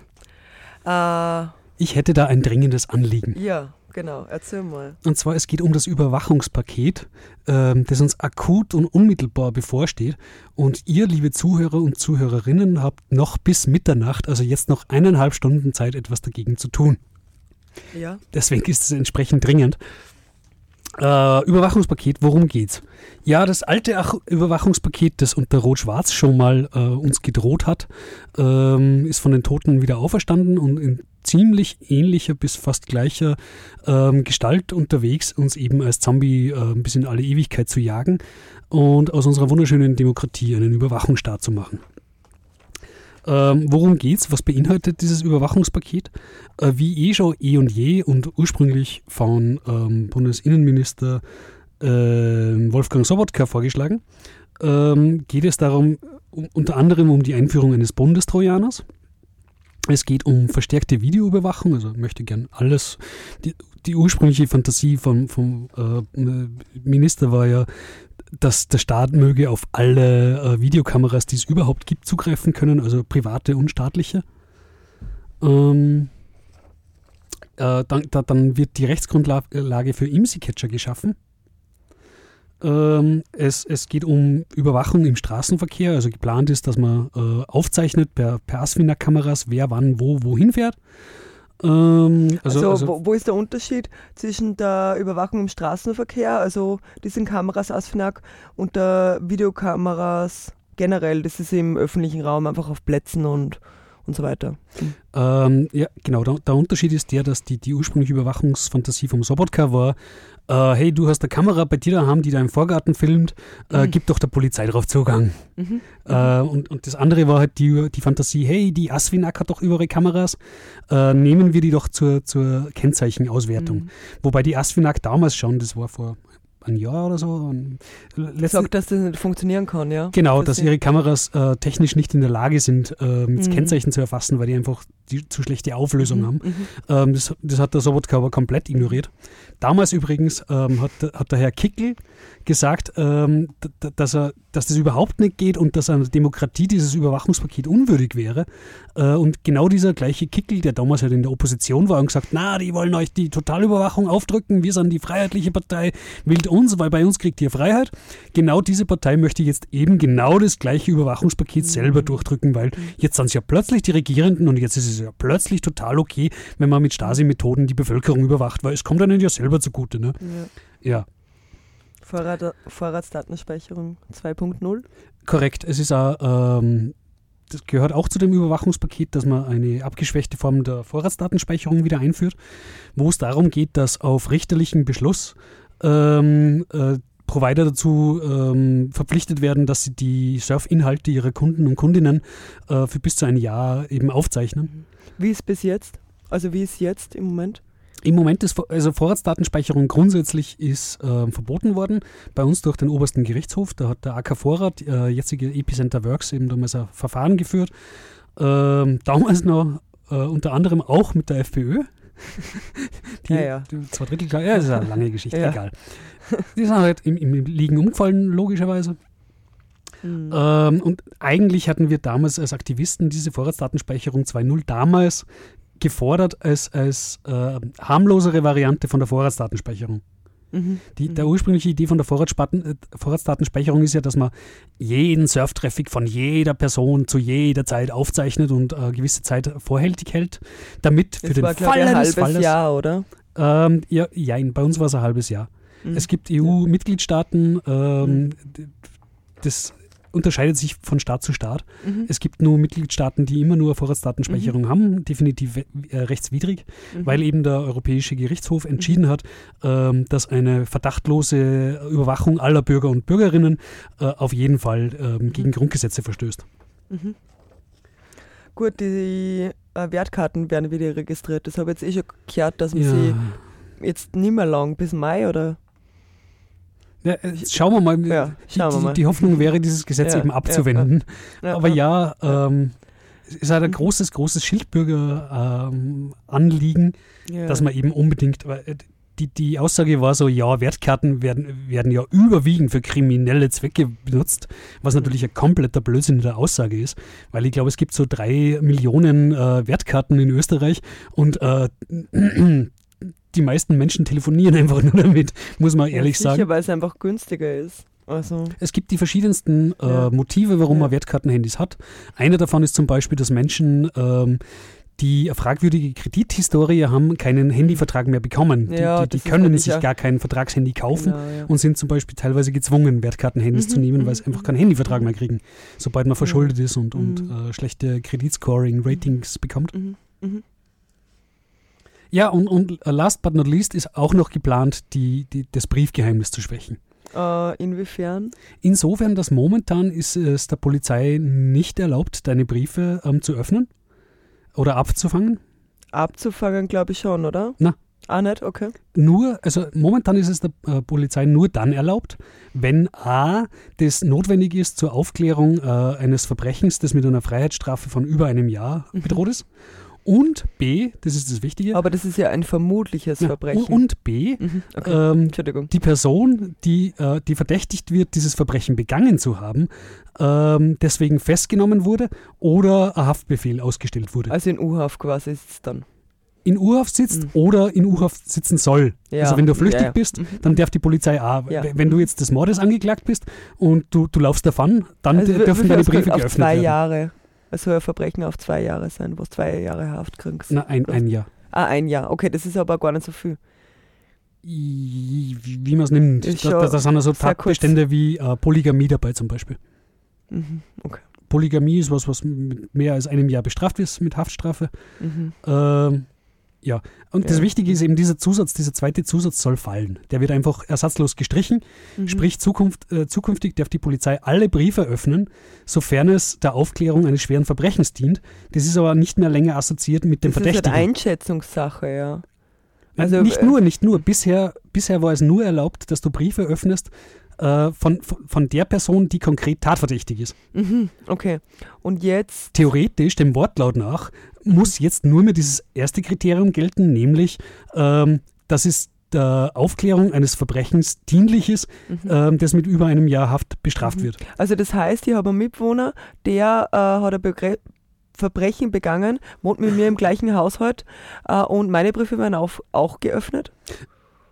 Äh, Ich hätte da ein dringendes Anliegen. ja, genau. Erzähl mal. Und zwar, es geht um das Überwachungspaket, ähm, das uns akut und unmittelbar bevorsteht. Und ihr, liebe Zuhörer und Zuhörerinnen, habt noch bis Mitternacht, also jetzt noch eineinhalb Stunden Zeit, etwas dagegen zu tun. Ja. Deswegen ist es entsprechend dringend. Äh, Überwachungspaket, worum geht's? Ja, das alte Ach Überwachungspaket, das unter Rot-Schwarz schon mal äh, uns gedroht hat, ähm, ist von den Toten wieder auferstanden und in ziemlich ähnlicher bis fast gleicher ähm, Gestalt unterwegs, uns eben als Zombie äh, bis in alle Ewigkeit zu jagen und aus unserer wunderschönen Demokratie einen Überwachungsstaat zu machen. Ähm, worum geht's? Was beinhaltet dieses Überwachungspaket? Äh, wie eh schon eh und je und ursprünglich von ähm, Bundesinnenminister äh, Wolfgang Sobotka vorgeschlagen, ähm, geht es darum, um, unter anderem um die Einführung eines Bundestrojaners. Es geht um verstärkte Videoüberwachung, also möchte gern alles. Die, die ursprüngliche Fantasie vom, vom äh, Minister war ja, dass der Staat möge auf alle äh, Videokameras, die es überhaupt gibt, zugreifen können, also private und staatliche. Ähm, äh, dann, da, dann wird die Rechtsgrundlage für IMSI-Catcher geschaffen. Ähm, es, es geht um Überwachung im Straßenverkehr. Also geplant ist, dass man äh, aufzeichnet per, per Asfinag-Kameras, wer wann wo wohin fährt. Ähm, Also, also, also wo, wo ist der Unterschied zwischen der Überwachung im Straßenverkehr, also diesen Kameras ASFINAG, und der Videokameras generell? Das ist im öffentlichen Raum einfach auf Plätzen und, und so weiter. Mhm. Ähm, ja, genau. Der, der, Unterschied ist der, dass die, die ursprüngliche Überwachungsfantasie vom Sobotka war, äh, hey, du hast eine Kamera bei dir daheim, die da im Vorgarten filmt, äh, mhm. gib doch der Polizei darauf Zugang. Mhm. Äh, und, und das andere war halt die, die Fantasie, hey, die Aswinak hat doch überall Kameras, äh, nehmen wir die doch zur, zur Kennzeichenauswertung. Mhm. Wobei die Aswinak damals schon, das war vor ein Jahr oder so. Sagt, dass das nicht funktionieren kann, ja? Genau, dass ihre Kameras äh, technisch nicht in der Lage sind, äh, mit mhm. Kennzeichen zu erfassen, weil die einfach die zu schlechte Auflösung mhm. haben. Mhm. Ähm, das, das, hat der Sobotka aber komplett ignoriert. Damals übrigens ähm, hat, hat der Herr Kickel gesagt, ähm, dass, er, dass das überhaupt nicht geht und dass einer Demokratie dieses Überwachungspaket unwürdig wäre. Äh, und genau dieser gleiche Kickel, der damals halt in der Opposition war und gesagt, na, die wollen euch die Totalüberwachung aufdrücken, wir sind die freiheitliche Partei, wählt uns, weil bei uns kriegt ihr Freiheit. Genau diese Partei möchte jetzt eben genau das gleiche Überwachungspaket mhm. selber durchdrücken, weil jetzt sind es ja plötzlich die Regierenden und jetzt ist es ja plötzlich total okay, wenn man mit Stasi-Methoden die Bevölkerung überwacht, weil es kommt einem ja selber zugute. Ne? ja. ja. Vorrat, Vorratsdatenspeicherung 2.0? Korrekt. Es ist auch, ähm, das gehört auch zu dem Überwachungspaket, dass man eine abgeschwächte Form der Vorratsdatenspeicherung wieder einführt, wo es darum geht, dass auf richterlichen Beschluss ähm, äh, Provider dazu ähm, verpflichtet werden, dass sie die Surfinhalte ihrer Kunden und Kundinnen äh, für bis zu ein Jahr eben aufzeichnen. Wie ist bis jetzt? Also wie ist jetzt im Moment? Im Moment ist also Vorratsdatenspeicherung grundsätzlich ist äh, verboten worden, bei uns durch den obersten Gerichtshof. Da hat der AK Vorrat, äh, jetzige Epicenter Works, eben damals ein Verfahren geführt. Ähm, damals noch äh, unter anderem auch mit der FPÖ. Die, ja, ja. Die zwei Drittel, ja, das ist eine lange Geschichte, ja. egal. Die sind halt im, im Liegen umgefallen, logischerweise. Mhm. Ähm, und eigentlich hatten wir damals als Aktivisten diese Vorratsdatenspeicherung 2.0 damals gefordert als, als äh, harmlosere Variante von der Vorratsdatenspeicherung. Mhm. Die, der mhm. ursprüngliche Idee von der äh, Vorratsdatenspeicherung ist ja, dass man jeden Surftraffic von jeder Person zu jeder Zeit aufzeichnet und äh, gewisse Zeit vorhältig hält, damit für das den war, Fall ein halbes Falles, Jahr, oder? Ähm, ja, ja, bei uns war es ein halbes Jahr. Mhm. Es gibt EU-Mitgliedstaaten, ähm, mhm. das unterscheidet sich von Staat zu Staat. Mhm. Es gibt nur Mitgliedstaaten, die immer nur Vorratsdatenspeicherung mhm. haben, definitiv äh, rechtswidrig, mhm. weil eben der Europäische Gerichtshof entschieden mhm. hat, äh, dass eine verdachtlose Überwachung aller Bürger und Bürgerinnen äh, auf jeden Fall ähm, gegen Grundgesetze verstößt. Mhm. Gut, die äh, Wertkarten werden wieder registriert. Das habe ich jetzt eh schon gehört, dass man ja. sie jetzt nicht mehr lang bis Mai oder ja, äh, schauen wir mal. Ja, schauen die, wir mal. die, Hoffnung wäre, dieses Gesetz eben abzuwenden. Aber ja, ähm, es ist halt ein großes, großes Schildbürger-Anliegen, ähm, dass man eben unbedingt. Äh, die, die Aussage war so, ja, Wertkarten werden, werden ja überwiegend für kriminelle Zwecke benutzt, was natürlich ein kompletter Blödsinn in der Aussage ist, weil ich glaube, es gibt so drei Millionen äh, Wertkarten in Österreich und äh, die meisten Menschen telefonieren einfach nur damit, muss man ehrlich sicher, sagen. weil es einfach günstiger ist. Also. Es gibt die verschiedensten äh, ja. Motive, warum ja. man Wertkartenhandys hat. Einer davon ist zum Beispiel, dass Menschen, ähm, die eine fragwürdige Kredithistorie haben, keinen Handyvertrag mehr bekommen. Ja, die, die, die können sich gar kein Vertragshandy kaufen genau, ja. und sind zum Beispiel teilweise gezwungen, Wertkartenhandys mhm, zu nehmen, weil sie mhm, einfach kein Handyvertrag mehr kriegen, sobald man verschuldet ist und, und mhm. äh, schlechte Kreditscoring-Ratings bekommt. Mhm. Ja, und, und last but not least ist auch noch geplant, die, die, das Briefgeheimnis zu schwächen. Uh, inwiefern? Insofern, dass momentan ist es der Polizei nicht erlaubt, deine Briefe ähm, zu öffnen oder abzufangen. Abzufangen, glaube ich schon, oder? Na. Ah, nicht? Okay. Nur, also momentan ist es der äh, Polizei nur dann erlaubt, wenn A, das notwendig ist zur Aufklärung äh, eines Verbrechens, das mit einer Freiheitsstrafe von über einem Jahr mhm. bedroht ist. Und B, das ist das Wichtige. Aber das ist ja ein vermutliches ja, Verbrechen. Und B, mhm, okay. ähm, die Person, die, äh, die verdächtigt wird, dieses Verbrechen begangen zu haben, ähm, deswegen festgenommen wurde oder ein Haftbefehl ausgestellt wurde. Also in U-Haft quasi es dann in U-Haft sitzt mhm. oder in U-Haft sitzen soll. Ja. Also wenn du flüchtig ja, bist, mhm. dann darf die Polizei auch. Wenn du jetzt des Mordes angeklagt bist und du, du laufst davon, dann also dürfen deine Briefe geöffnet zwei werden. Jahre. Es soll ein Verbrechen auf zwei Jahre sein, wo du zwei Jahre Haft kriegst. Na, ein, ein Jahr. Ah, ein Jahr. Okay, das ist aber gar nicht so viel. Wie, wie man es nimmt. Da, da, da sind also Tatbestände wie äh, Polygamie dabei zum Beispiel. Mhm, okay. Polygamie ist was, was mit mehr als einem Jahr bestraft ist mit Haftstrafe. Mhm. Ähm, ja, und Ja. das Wichtige ist eben, dieser Zusatz, dieser zweite Zusatz soll fallen. Der wird einfach ersatzlos gestrichen. Mhm. Sprich, Zukunft, äh, zukünftig darf die Polizei alle Briefe öffnen, sofern es der Aufklärung eines schweren Verbrechens dient. Das ist aber nicht mehr länger assoziiert mit dem Das ist halt Verdächtigen. Einschätzungssache, ja. Also, Also, nicht äh, nur, nicht nur. Bisher, bisher war es nur erlaubt, dass du Briefe öffnest äh, von, von, der Person, die konkret tatverdächtig ist. Mhm, okay. Und jetzt, Theoretisch, dem Wortlaut nach, muss jetzt nur mehr dieses erste Kriterium gelten, nämlich, ähm, dass es der Aufklärung eines Verbrechens dienlich ist, Mhm. ähm, das mit über einem Jahr Haft bestraft wird. also das heißt, ich habe einen Mitwohner, der äh, hat ein Begre Verbrechen begangen, wohnt mit mir im gleichen Haushalt äh, und meine Briefe werden auf, auch geöffnet.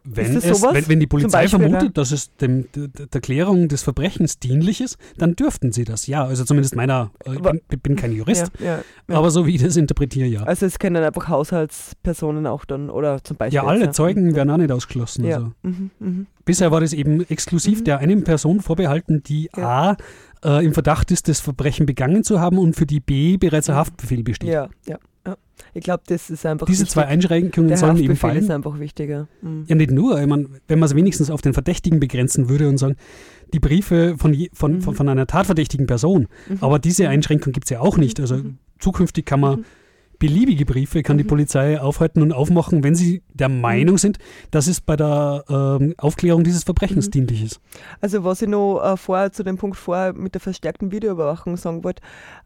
Wenn, es, wenn, wenn die Polizei vermutet, dass es dem, der, Klärung des Verbrechens dienlich ist, dann dürften sie das, ja. Also zumindest meiner, äh, ich bin, bin kein Jurist, Ja, ja, ja. aber so wie ich das interpretiere, ja. Also es können einfach Haushaltspersonen auch dann, oder zum Beispiel. Ja, alle Zeugen werden auch nicht ausgeschlossen. Also. Mhm, mhm. Bisher war das eben exklusiv der einen Person vorbehalten, die A äh, im Verdacht ist, das Verbrechen begangen zu haben und für die B bereits ein Haftbefehl besteht. Ja, ja. Ich glaube, das ist einfach Diese wichtig. zwei Einschränkungen Der sollen eben fallen. ist einfach wichtiger. Mhm. Ja, nicht nur. Ich mein, wenn man es wenigstens auf den Verdächtigen begrenzen würde und sagen, die Briefe von, je, von, von, von einer tatverdächtigen Person. Mhm. Aber diese Einschränkung gibt es ja auch nicht. Also zukünftig kann man beliebige Briefe, kann die Mhm. Polizei aufhalten und aufmachen, wenn sie der Meinung sind, dass es bei der ähm, Aufklärung dieses Mhm. Verbrechens dienlich ist. Also was ich noch äh, vorher zu dem Punkt vorher mit der verstärkten Videoüberwachung sagen wollte,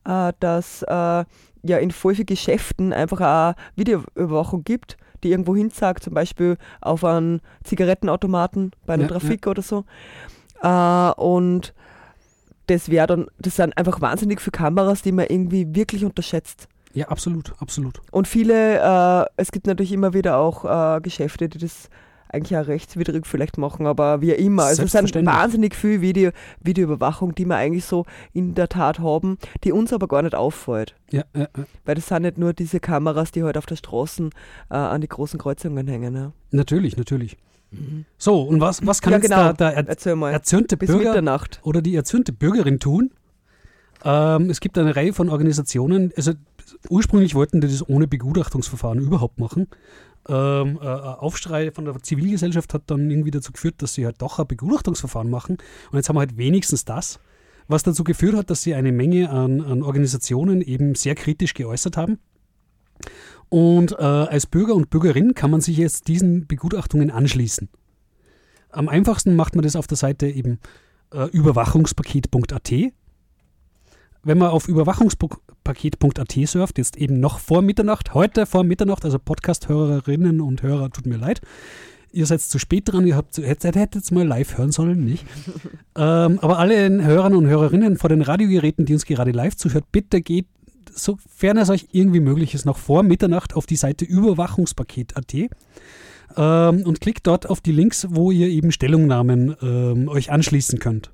äh, dass äh, ja in voll vielen Geschäften einfach auch Videoüberwachung gibt, die irgendwo hin sagt, zum Beispiel auf einen Zigarettenautomaten bei einer Ja, Trafik oder so. Äh, und das wäre dann, das sind einfach wahnsinnig viele Kameras, die man irgendwie wirklich unterschätzt. Ja, absolut, absolut. Und viele, äh, es gibt natürlich immer wieder auch äh, Geschäfte, die das eigentlich auch rechtswidrig vielleicht machen, aber wie immer. Also es sind wahnsinnig viel Video, Videoüberwachung, die wir eigentlich so in der Tat haben, die uns aber gar nicht auffällt. Ja, ja, ja. Weil das sind nicht nur diese Kameras, die halt auf der Straßen äh, an die großen Kreuzungen hängen. Ja. Natürlich, natürlich. So, und was, was kann Ja, jetzt genau. der, der er, erzürnte Bis Bürger Mitternacht. oder die erzürnte Bürgerin tun? Ähm, es gibt eine Reihe von Organisationen, also ursprünglich wollten die das ohne Begutachtungsverfahren überhaupt machen. Ähm, äh, Aufschrei von der Zivilgesellschaft hat dann irgendwie dazu geführt, dass sie halt doch ein Begutachtungsverfahren machen. Und jetzt haben wir halt wenigstens das, was dazu geführt hat, dass sie eine Menge an, an Organisationen eben sehr kritisch geäußert haben. Und äh, als Bürger und Bürgerin kann man sich jetzt diesen Begutachtungen anschließen. Am einfachsten macht man das auf der Seite eben äh, überwachungspaket.at. Wenn man auf überwachungspaket.at surft, jetzt eben noch vor Mitternacht, heute vor Mitternacht, also Podcast-Hörerinnen und Hörer, tut mir leid, ihr seid zu spät dran, ihr habt, hättet, hättet jetzt mal live hören sollen, nicht? ähm, aber alle Hörern und Hörerinnen vor den Radiogeräten, die uns gerade live zuhört, bitte geht, sofern es euch irgendwie möglich ist, noch vor Mitternacht auf die Seite überwachungspaket.at ähm, und klickt dort auf die Links, wo ihr eben Stellungnahmen ähm, euch anschließen könnt.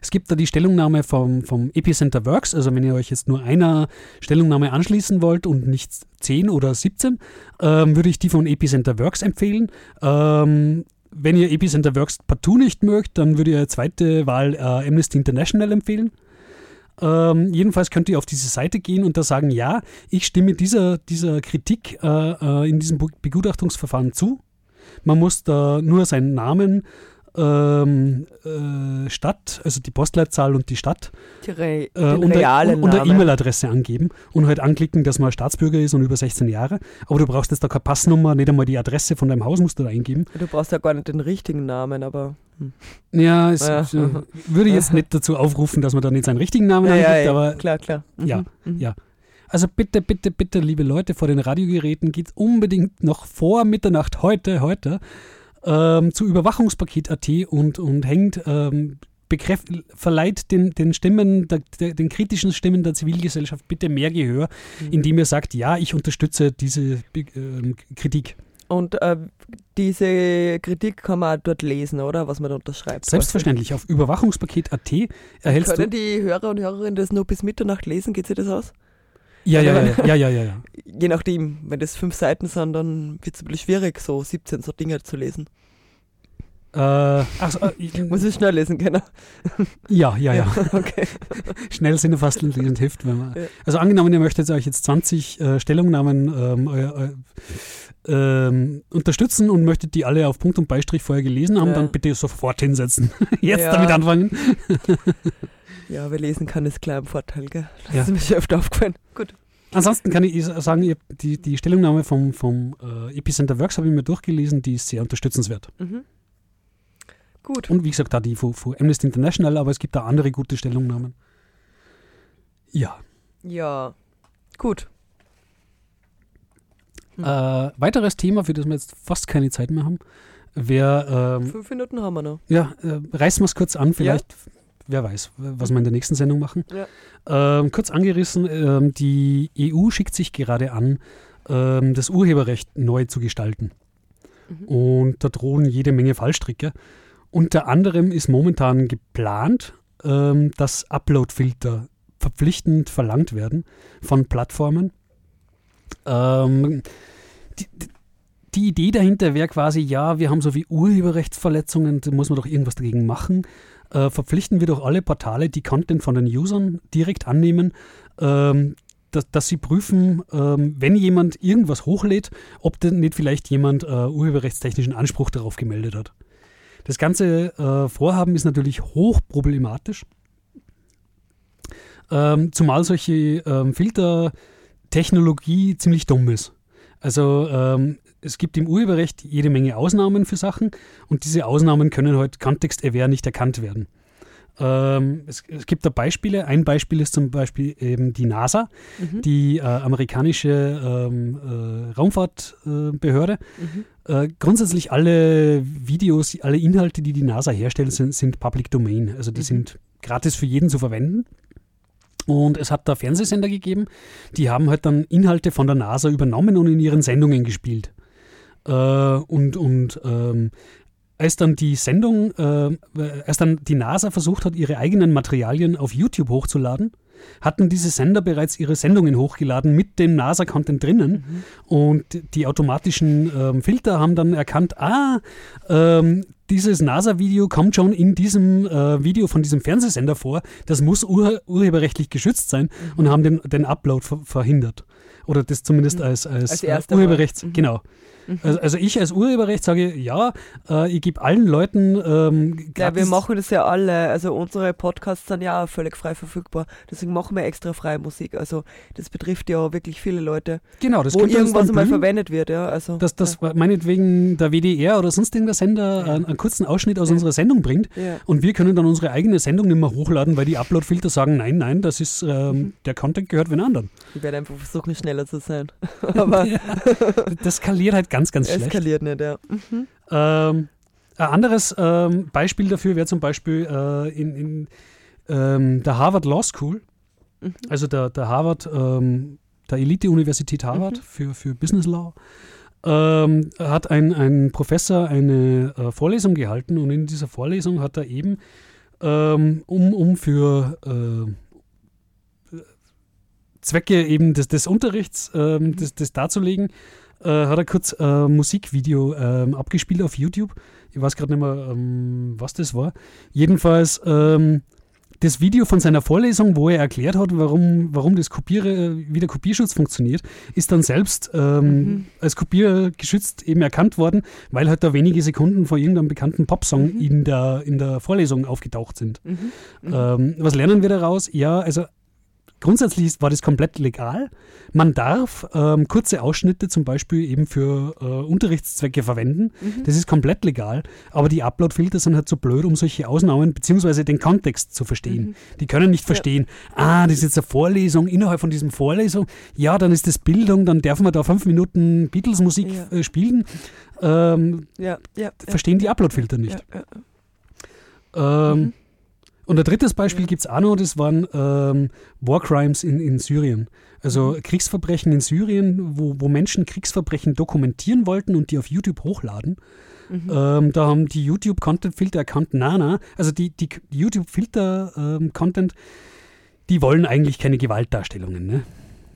Es gibt da die Stellungnahme vom, vom Epicenter Works, also wenn ihr euch jetzt nur einer Stellungnahme anschließen wollt und nicht 10 oder 17, ähm, würde ich die von Epicenter Works empfehlen. Ähm, wenn ihr Epicenter Works partout nicht mögt, dann würde ich eine zweite Wahl äh, Amnesty International empfehlen. Ähm, jedenfalls könnt ihr auf diese Seite gehen und da sagen, ja, ich stimme dieser, dieser Kritik äh, äh, in diesem Begutachtungsverfahren zu. Man muss da nur seinen Namen, ähm, äh, Stadt, also die Postleitzahl und die Stadt Die Re äh, und, realen und Namen. E-Mail-Adresse angeben und halt anklicken, dass man Staatsbürger ist und über 16 Jahre. Aber du brauchst jetzt da keine Passnummer, nicht einmal die Adresse von deinem Haus musst du da eingeben. Du brauchst ja gar nicht den richtigen Namen, aber. Hm. Ja, es Ja. äh, würde jetzt nicht dazu aufrufen, dass man da nicht seinen richtigen Namen Ja, angibt, ja, aber klar, klar. Mhm, ja, mhm. ja. Also bitte, bitte, bitte, liebe Leute vor den Radiogeräten, geht unbedingt noch vor Mitternacht heute, heute ähm, zu Überwachungspaket.at und, und hängt, ähm, bekräft, verleiht den, den Stimmen, der, der, den kritischen Stimmen der Zivilgesellschaft bitte mehr Gehör, Mhm. indem ihr sagt, ja, ich unterstütze diese ähm, Kritik. Und äh, diese Kritik kann man dort lesen, oder? Was man da unterschreibt. Selbstverständlich, auf Überwachungspaket.at erhältst Können du... die Hörer und Hörerinnen das nur bis Mitternacht lesen? Geht sich das aus? Ja, ja, ja, ja, ja, ja, ja. Je nachdem, wenn das fünf Seiten sind, dann wird es ein bisschen schwierig, so 17 so Dinge zu lesen. Äh, ach, so, äh, ich, Muss ich schnell lesen können. ja, ja, ja. okay. Schnell sind fast lesend hilft. Wenn man, Ja. Also angenommen, ihr möchtet euch jetzt 20 äh, Stellungnahmen ähm, euer, euer, ähm, unterstützen und möchtet die alle auf Punkt und Beistrich vorher gelesen haben, Ja. dann bitte sofort hinsetzen. Jetzt Ja. damit anfangen. Ja, wer lesen kann, ist klar im Vorteil, gell? Das Ja. ist mir schon öfter aufgefallen. Gut. Ansonsten kann ich sagen, ihr, die, die Stellungnahme vom, vom äh, Epicenter Works habe ich mir durchgelesen, die ist sehr unterstützenswert. Mhm. Gut. Und wie gesagt, da die von, von Amnesty International, aber es gibt da andere gute Stellungnahmen. Ja. Ja. Gut. Hm. Äh, weiteres Thema, für das wir jetzt fast keine Zeit mehr haben, wäre, ähm, Fünf Minuten haben wir noch. ja, äh, reißen wir es kurz an, vielleicht, wer weiß, was wir in der nächsten Sendung machen. Ja. Ähm, kurz angerissen, ähm, die EU schickt sich gerade an, ähm, das Urheberrecht neu zu gestalten. Und da drohen jede Menge Fallstricke. Unter anderem ist momentan geplant, ähm, dass Upload-Filter verpflichtend verlangt werden von Plattformen. Ähm, die, die- Idee dahinter wäre quasi, ja, wir haben so wie Urheberrechtsverletzungen, da muss man doch irgendwas dagegen machen. Äh, verpflichten wir doch alle Portale, die Content von den Usern direkt annehmen, ähm, dass, dass sie prüfen, ähm, wenn jemand irgendwas hochlädt, ob denn nicht vielleicht jemand äh, urheberrechtstechnischen Anspruch darauf gemeldet hat. Das ganze äh, Vorhaben ist natürlich hochproblematisch, ähm, zumal solche ähm, Filtertechnologie ziemlich dumm ist. Also ähm, es gibt im Urheberrecht jede Menge Ausnahmen für Sachen und diese Ausnahmen können heute kontextaware nicht erkannt werden. Ähm, es, es gibt da Beispiele. Ein Beispiel ist zum Beispiel eben die NASA, Mhm. die äh, amerikanische ähm, äh, Raumfahrtbehörde. Mhm. Äh, grundsätzlich alle Videos, alle Inhalte, die die NASA herstellt, sind, sind Public Domain. Also die Mhm. sind gratis für jeden zu verwenden. Und es hat da Fernsehsender gegeben, die haben halt dann Inhalte von der NASA übernommen und in ihren Sendungen gespielt. Äh, und und ähm, als dann die Sendung, äh, als dann die NASA versucht hat, ihre eigenen Materialien auf YouTube hochzuladen, hatten diese Sender bereits ihre Sendungen hochgeladen mit dem NASA-Content drinnen. Und die automatischen ähm, Filter haben dann erkannt, ah, ähm, dieses NASA-Video kommt schon in diesem äh, Video von diesem Fernsehsender vor. Das muss ur urheberrechtlich geschützt sein und haben den, den Upload ver verhindert. Oder das zumindest als, als, Als äh. Urheberrechts, Mhm. genau. Mhm. Also, also ich als Urheberrecht sage, ja, äh, ich gebe allen Leuten ähm, Ja, wir machen das ja alle. Also unsere Podcasts sind ja auch völlig frei verfügbar. Deswegen machen wir extra freie Musik. Also das betrifft ja wirklich viele Leute. Genau, das wo irgendwas blühen. verwendet wird, ja. Also dass das meinetwegen der WDR oder sonst irgendein Sender einen, einen kurzen Ausschnitt aus unserer Sendung bringt Ja. und wir können dann unsere eigene Sendung nicht mehr hochladen, weil die Upload-Filter sagen, nein, nein, das ist, ähm, der Content gehört wen anderen. ich werde einfach versuchen, schneller zu sein. Aber Ja, das skaliert halt ganz, ganz schlecht. eskaliert nicht, ja. Mhm. Ähm, ein anderes ähm, Beispiel dafür wäre zum Beispiel äh, in, in ähm, der Harvard Law School, Mhm. also der, der Harvard, ähm, der Elite-Universität Harvard Mhm. für, für Business Law, ähm, hat ein, ein Professor eine äh, Vorlesung gehalten und in dieser Vorlesung hat er eben, ähm, um, um für äh, Zwecke eben des, des Unterrichts, ähm, das, das darzulegen, äh, hat er kurz ein Musikvideo ähm, abgespielt auf YouTube. Ich weiß gerade nicht mehr, ähm, was das war. Jedenfalls ähm, das Video von seiner Vorlesung, wo er erklärt hat, warum, warum das Kopiere, wie der Kopierschutz funktioniert, ist dann selbst ähm, als kopiergeschützt eben erkannt worden, weil halt da wenige Sekunden vor irgendeinem bekannten Popsong in, der, in der Vorlesung aufgetaucht sind. Mhm. Mhm. Ähm, was lernen wir daraus? Ja, also grundsätzlich war das komplett legal. Man darf ähm, kurze Ausschnitte zum Beispiel eben für äh, Unterrichtszwecke verwenden. Mhm. Das ist komplett legal. Aber die Upload-Filter sind halt so blöd, um solche Ausnahmen beziehungsweise den Kontext zu verstehen. Mhm. Die können nicht verstehen, ah, das ist jetzt eine Vorlesung, innerhalb von diesem Vorlesung, ja, dann ist das Bildung, dann dürfen wir da fünf Minuten Beatles-Musik Ja. äh, spielen. Ähm, Ja, ja, ja. verstehen die Upload-Filter nicht. Ja, ja. Ähm, Und ein drittes Beispiel gibt es auch noch, das waren ähm, War Crimes in, in Syrien. Also Kriegsverbrechen in Syrien, wo, wo Menschen Kriegsverbrechen dokumentieren wollten und die auf YouTube hochladen. Mhm. Ähm, da haben die YouTube-Content-Filter erkannt, na, na, also die, die, YouTube-Filter-Content, die wollen eigentlich keine Gewaltdarstellungen. Ne?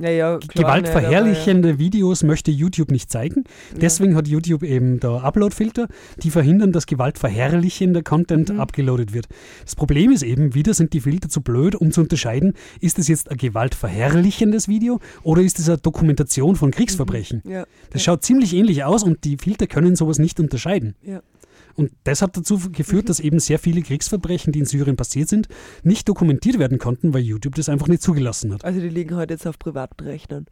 Ja, ja, klar, gewaltverherrlichende Videos möchte YouTube nicht zeigen. Deswegen hat YouTube eben da Upload-Filter, die verhindern, dass gewaltverherrlichender Content Mhm. abgeloadet wird. Das Problem ist eben, wieder sind die Filter zu blöd, um zu unterscheiden, ist es jetzt ein gewaltverherrlichendes Video oder ist es eine Dokumentation von Kriegsverbrechen? Mhm. Ja. Das schaut ziemlich ähnlich aus und die Filter können sowas nicht unterscheiden. Ja. Und das hat dazu geführt, dass eben sehr viele Kriegsverbrechen, die in Syrien passiert sind, nicht dokumentiert werden konnten, weil YouTube das einfach nicht zugelassen hat. Also die liegen halt jetzt auf privaten Rechnern.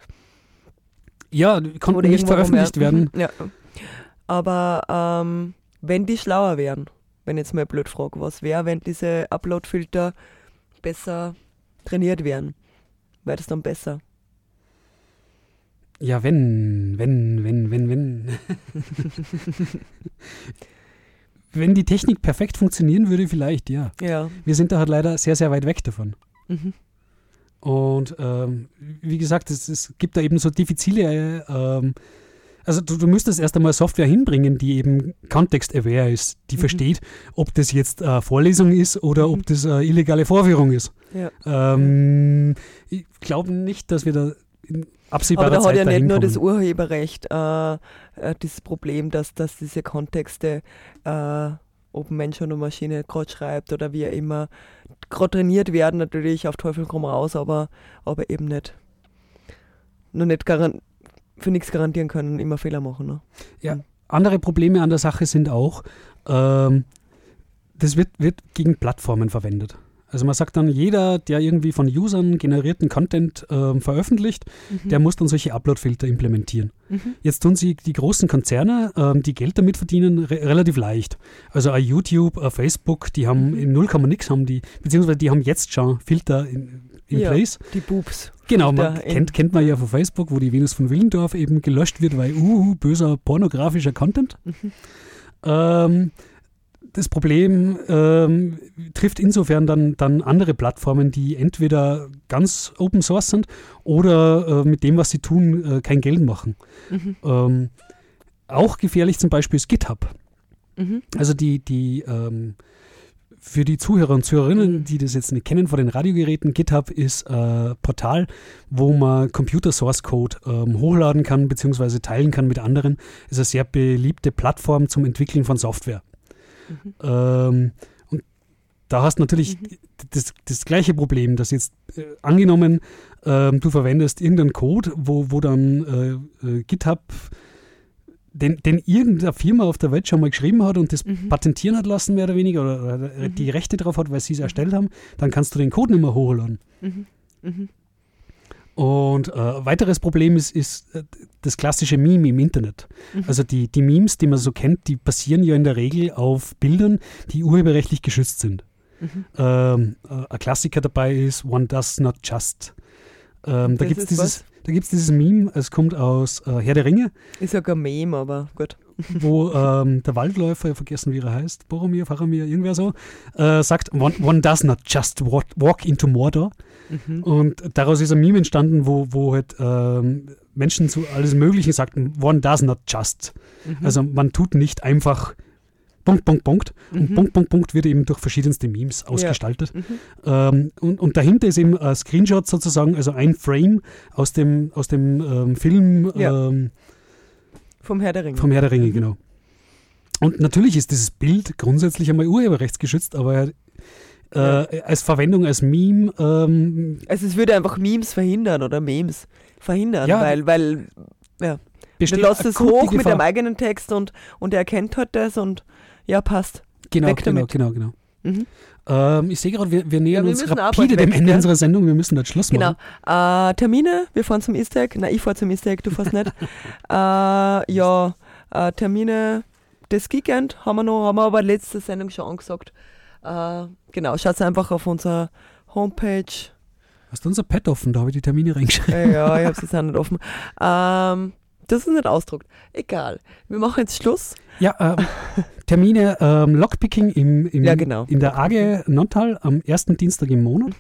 Ja, die konnten Oder nicht veröffentlicht werden. Mhm, Ja. Aber ähm, wenn die schlauer wären, wenn jetzt mal blöd frage, was wäre, wenn diese Upload-Filter besser trainiert wären? Wäre das dann besser? Ja, wenn, wenn, wenn, wenn, wenn. wenn die Technik perfekt funktionieren würde, vielleicht, ja. Ja. Wir sind da halt leider sehr, sehr weit weg davon. Mhm. Und ähm, wie gesagt, es, es gibt da eben so diffizile, ähm, also du, du müsstest erst einmal Software hinbringen, die eben context-aware ist, die Mhm. versteht, ob das jetzt äh, Vorlesung ist oder ob das äh, illegale Vorführung ist. Ja. Ähm, ich glaube nicht, dass wir da in absehbarer Aber da hat Zeit ja nicht nur kommen. das Urheberrecht äh, äh, dieses Problem, dass, dass diese Kontexte, äh, ob Mensch oder Maschine gerade schreibt oder wie immer, gerade trainiert werden, natürlich auf Teufel komm raus, aber, aber eben nicht. Nur nicht garan für nichts garantieren können, immer Fehler machen. Ne? Ja, andere Probleme an der Sache sind auch, ähm, das wird, wird gegen Plattformen verwendet. Also man sagt dann, jeder, der irgendwie von Usern generierten Content ähm, veröffentlicht, Mhm. der muss dann solche Upload-Filter implementieren. Mhm. Jetzt tun sie die großen Konzerne, ähm, die Geld damit verdienen, re relativ leicht. Also ein YouTube, ein Facebook, die Mhm. haben in 0, nix haben die, beziehungsweise die haben jetzt schon Filter in, in ja, place. Die Boobs. Genau, man kennt, kennt man ja von Facebook, wo die Venus von Willendorf eben gelöscht wird, weil uh, böser pornografischer Content. Mhm. Ähm, das Problem ähm, trifft insofern dann, dann andere Plattformen, die entweder ganz Open Source sind oder äh, mit dem, was sie tun, äh, kein Geld machen. Mhm. Ähm, auch gefährlich zum Beispiel ist GitHub. Mhm. Also die, die ähm, für die Zuhörer und Zuhörerinnen, die das jetzt nicht kennen von den Radiogeräten, GitHub ist ein Portal, wo man Computer Source Code ähm, hochladen kann bzw. teilen kann mit anderen. Ist eine sehr beliebte Plattform zum Entwickeln von Software. Mhm. Ähm, und da hast du natürlich das, das gleiche Problem, dass jetzt äh, angenommen, ähm, du verwendest irgendeinen Code, wo, wo dann äh, äh, GitHub den, den irgendeine Firma auf der Welt schon mal geschrieben hat und das Mhm. patentieren hat lassen, mehr oder weniger, oder, oder die Rechte drauf hat, weil sie es erstellt haben, dann kannst du den Code nicht mehr hochladen. Mhm. Und äh, weiteres Problem ist, ist äh, das klassische Meme im Internet. Mhm. Also die, die Memes, die man so kennt, die basieren ja in der Regel auf Bildern, die urheberrechtlich geschützt sind. Mhm. Ähm, äh, ein Klassiker dabei ist One Does Not Just. Ähm, da gibt es dieses, was? da gibt's dieses Meme, es kommt aus äh, Herr der Ringe, Ist ja kein Meme, aber gut. Wo ähm, der Waldläufer, ich vergessen, wie er heißt, Boromir, Faramir, irgendwer so, äh, sagt, one, one does not just walk, into Mordor. Mhm. Und daraus ist ein Meme entstanden, wo, wo halt ähm, Menschen zu alles Mögliche sagten, one does not just. Mhm. Also man tut nicht einfach Punkt, Punkt, Punkt. Und Mhm. Punkt, Punkt, Punkt wird eben durch verschiedenste Memes ausgestaltet. Mhm. Ähm, und, und dahinter ist eben ein Screenshot sozusagen, also ein Frame aus dem, aus dem ähm, Film Ja. ähm, Vom Herr der Ringe. vom Herr der Ringe, genau. Und natürlich ist dieses Bild grundsätzlich einmal urheberrechtsgeschützt, aber äh, als Verwendung als Meme ähm, Also es würde einfach Memes verhindern oder Memes verhindern, Ja. weil, weil ja. Du lässt es hoch mit deinem eigenen Text und, und er erkennt halt das und ja, passt. Genau, Weg genau, damit. genau, genau. Mhm. Ähm, ich sehe gerade, wir, wir nähern wir uns rapide dem Ende unserer Sendung. Wir müssen jetzt Schluss Genau. machen. Äh, Termine, wir fahren zum Easter Nein, ich fahre zum Easter du fährst nicht. äh, ja, äh, Termine das Weekend haben wir noch, haben wir aber letzte Sendung schon angesagt. Äh, genau, schaut einfach auf unserer Homepage. Hast du unser Pad offen? Da habe ich die Termine reingeschrieben. Ja, ich habe es jetzt auch nicht offen. Ähm, das ist nicht ausdruckt. Egal. Wir machen jetzt Schluss. Ja, ähm, Termine, ähm, Lockpicking im, im, Ja, genau. in der AG Nontal am ersten Dienstag im Monat.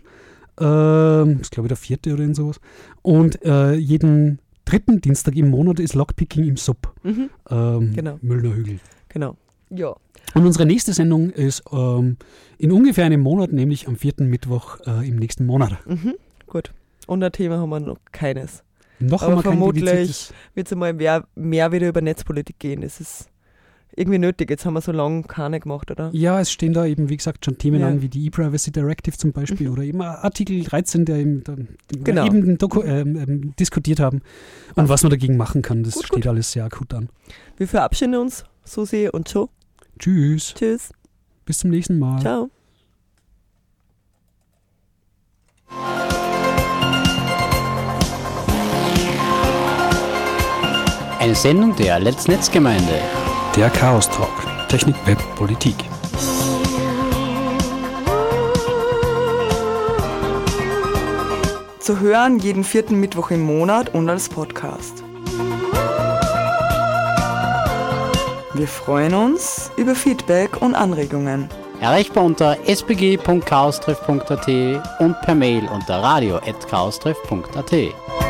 Ähm, das ist, glaube ich, der vierte oder in sowas. Und äh, jeden dritten Dienstag im Monat ist Lockpicking im Sub. Mhm. Ähm, Genau. Müllner Hügel. Genau. Ja. Und unsere nächste Sendung ist ähm, in ungefähr einem Monat, nämlich am vierten Mittwoch äh, im nächsten Monat. Mhm. Gut. Und ein Thema haben wir noch keines. Noch Aber vermutlich wird es einmal mehr, mehr wieder über Netzpolitik gehen. Das ist irgendwie nötig. Jetzt haben wir so lange keine gemacht, oder? Ja, es stehen da eben, wie gesagt, schon Themen Ja. an wie die E-Privacy Directive zum Beispiel oder eben Artikel 13, der eben, da, Genau. eben Doku, ähm, ähm, diskutiert haben und was man dagegen machen kann. Das steht alles sehr akut an. Wir verabschieden uns, Susi und Joe. Tschüss. Tschüss. Bis zum nächsten Mal. Ciao. Eine Sendung der Let's Netzgemeinde. Der Chaos Talk. Technik, Web, Politik. Zu hören jeden vierten Mittwoch im Monat und als Podcast. Wir freuen uns über Feedback und Anregungen. Erreichbar unter spg.chaostreff.at und per Mail unter radio.chaostreff.at.